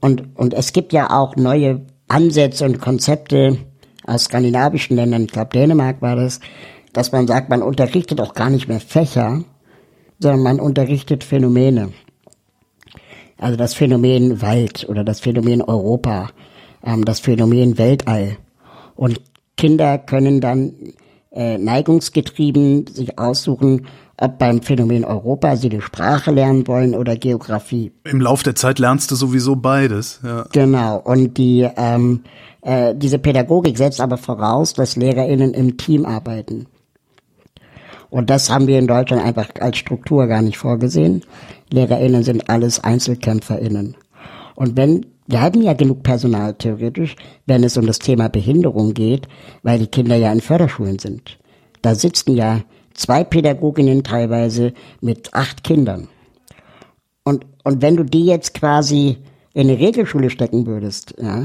Und, und es gibt ja auch neue Ansätze und Konzepte aus skandinavischen Ländern, ich glaube Dänemark war das, dass man sagt, man unterrichtet auch gar nicht mehr Fächer, sondern man unterrichtet Phänomene. Also das Phänomen Wald oder das Phänomen Europa, ähm, das Phänomen Weltall. Und Kinder können dann äh, neigungsgetrieben sich aussuchen, ob beim Phänomen Europa sie die Sprache lernen wollen oder Geografie. Im Lauf der Zeit lernst du sowieso beides. Ja. Genau. Und die ähm, äh, diese Pädagogik setzt aber voraus, dass LehrerInnen im Team arbeiten. Und das haben wir in Deutschland einfach als Struktur gar nicht vorgesehen. LehrerInnen sind alles EinzelkämpferInnen. Und wenn, wir haben ja genug Personal theoretisch, wenn es um das Thema Behinderung geht, weil die Kinder ja in Förderschulen sind. Da sitzen ja zwei Pädagoginnen teilweise mit acht Kindern. Und, und wenn du die jetzt quasi in eine Regelschule stecken würdest, ja,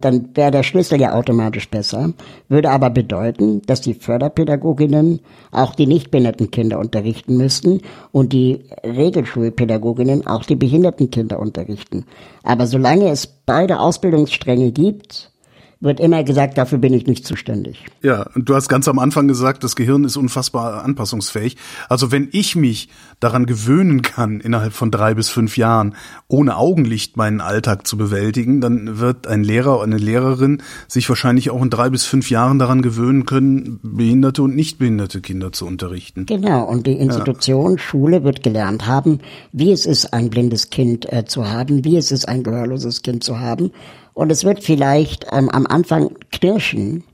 dann wäre der Schlüssel ja automatisch besser, würde aber bedeuten, dass die Förderpädagoginnen auch die nichtbehinderten Kinder unterrichten müssten und die Regelschulpädagoginnen auch die behinderten Kinder unterrichten. Aber solange es beide Ausbildungsstränge gibt, wird immer gesagt, dafür bin ich nicht zuständig. Ja, und du hast ganz am Anfang gesagt, das Gehirn ist unfassbar anpassungsfähig. Also wenn ich mich daran gewöhnen kann, innerhalb von drei bis fünf Jahren ohne Augenlicht meinen Alltag zu bewältigen, dann wird ein Lehrer oder eine Lehrerin sich wahrscheinlich auch in drei bis fünf Jahren daran gewöhnen können, behinderte und nicht behinderte Kinder zu unterrichten. Genau, und die Institution ja. Schule wird gelernt haben, wie es ist, ein blindes Kind äh, zu haben, wie es ist, ein gehörloses Kind zu haben und es wird vielleicht ähm, am Anfang knirschen,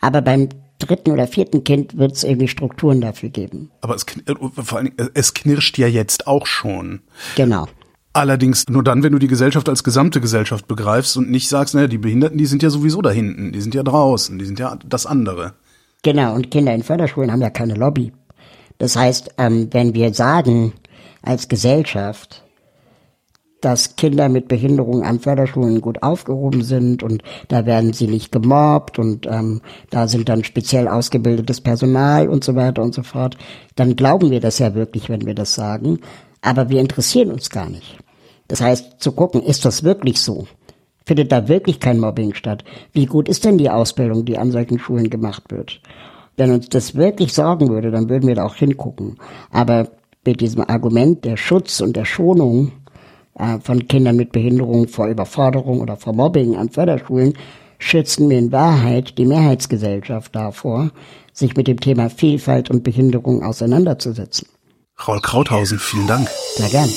aber beim dritten oder vierten Kind wird es irgendwie Strukturen dafür geben. Aber es, äh, vor allem, äh, es knirscht ja jetzt auch schon. Genau. Allerdings nur dann, wenn du die Gesellschaft als gesamte Gesellschaft begreifst und nicht sagst, naja, die Behinderten, die sind ja sowieso da hinten, die sind ja draußen, die sind ja das andere. Genau, und Kinder in Förderschulen haben ja keine Lobby. Das heißt, ähm, wenn wir sagen, als Gesellschaft, dass Kinder mit Behinderung an Förderschulen gut aufgehoben sind und da werden sie nicht gemobbt und ähm, da sind dann speziell ausgebildetes Personal und so weiter und so fort, dann glauben wir das ja wirklich, wenn wir das sagen, aber wir interessieren uns gar nicht. Das heißt, zu gucken, ist das wirklich so? Findet da wirklich kein Mobbing statt? Wie gut ist denn die Ausbildung, die an solchen Schulen gemacht wird? Wenn uns das wirklich sorgen würde, dann würden wir da auch hingucken. Aber mit diesem Argument der Schutz und der Schonung äh, von Kindern mit Behinderung vor Überforderung oder vor Mobbing an Förderschulen schützen wir in Wahrheit die Mehrheitsgesellschaft davor, sich mit dem Thema Vielfalt und Behinderung auseinanderzusetzen. Raul Krauthausen, vielen Dank. Sehr gern.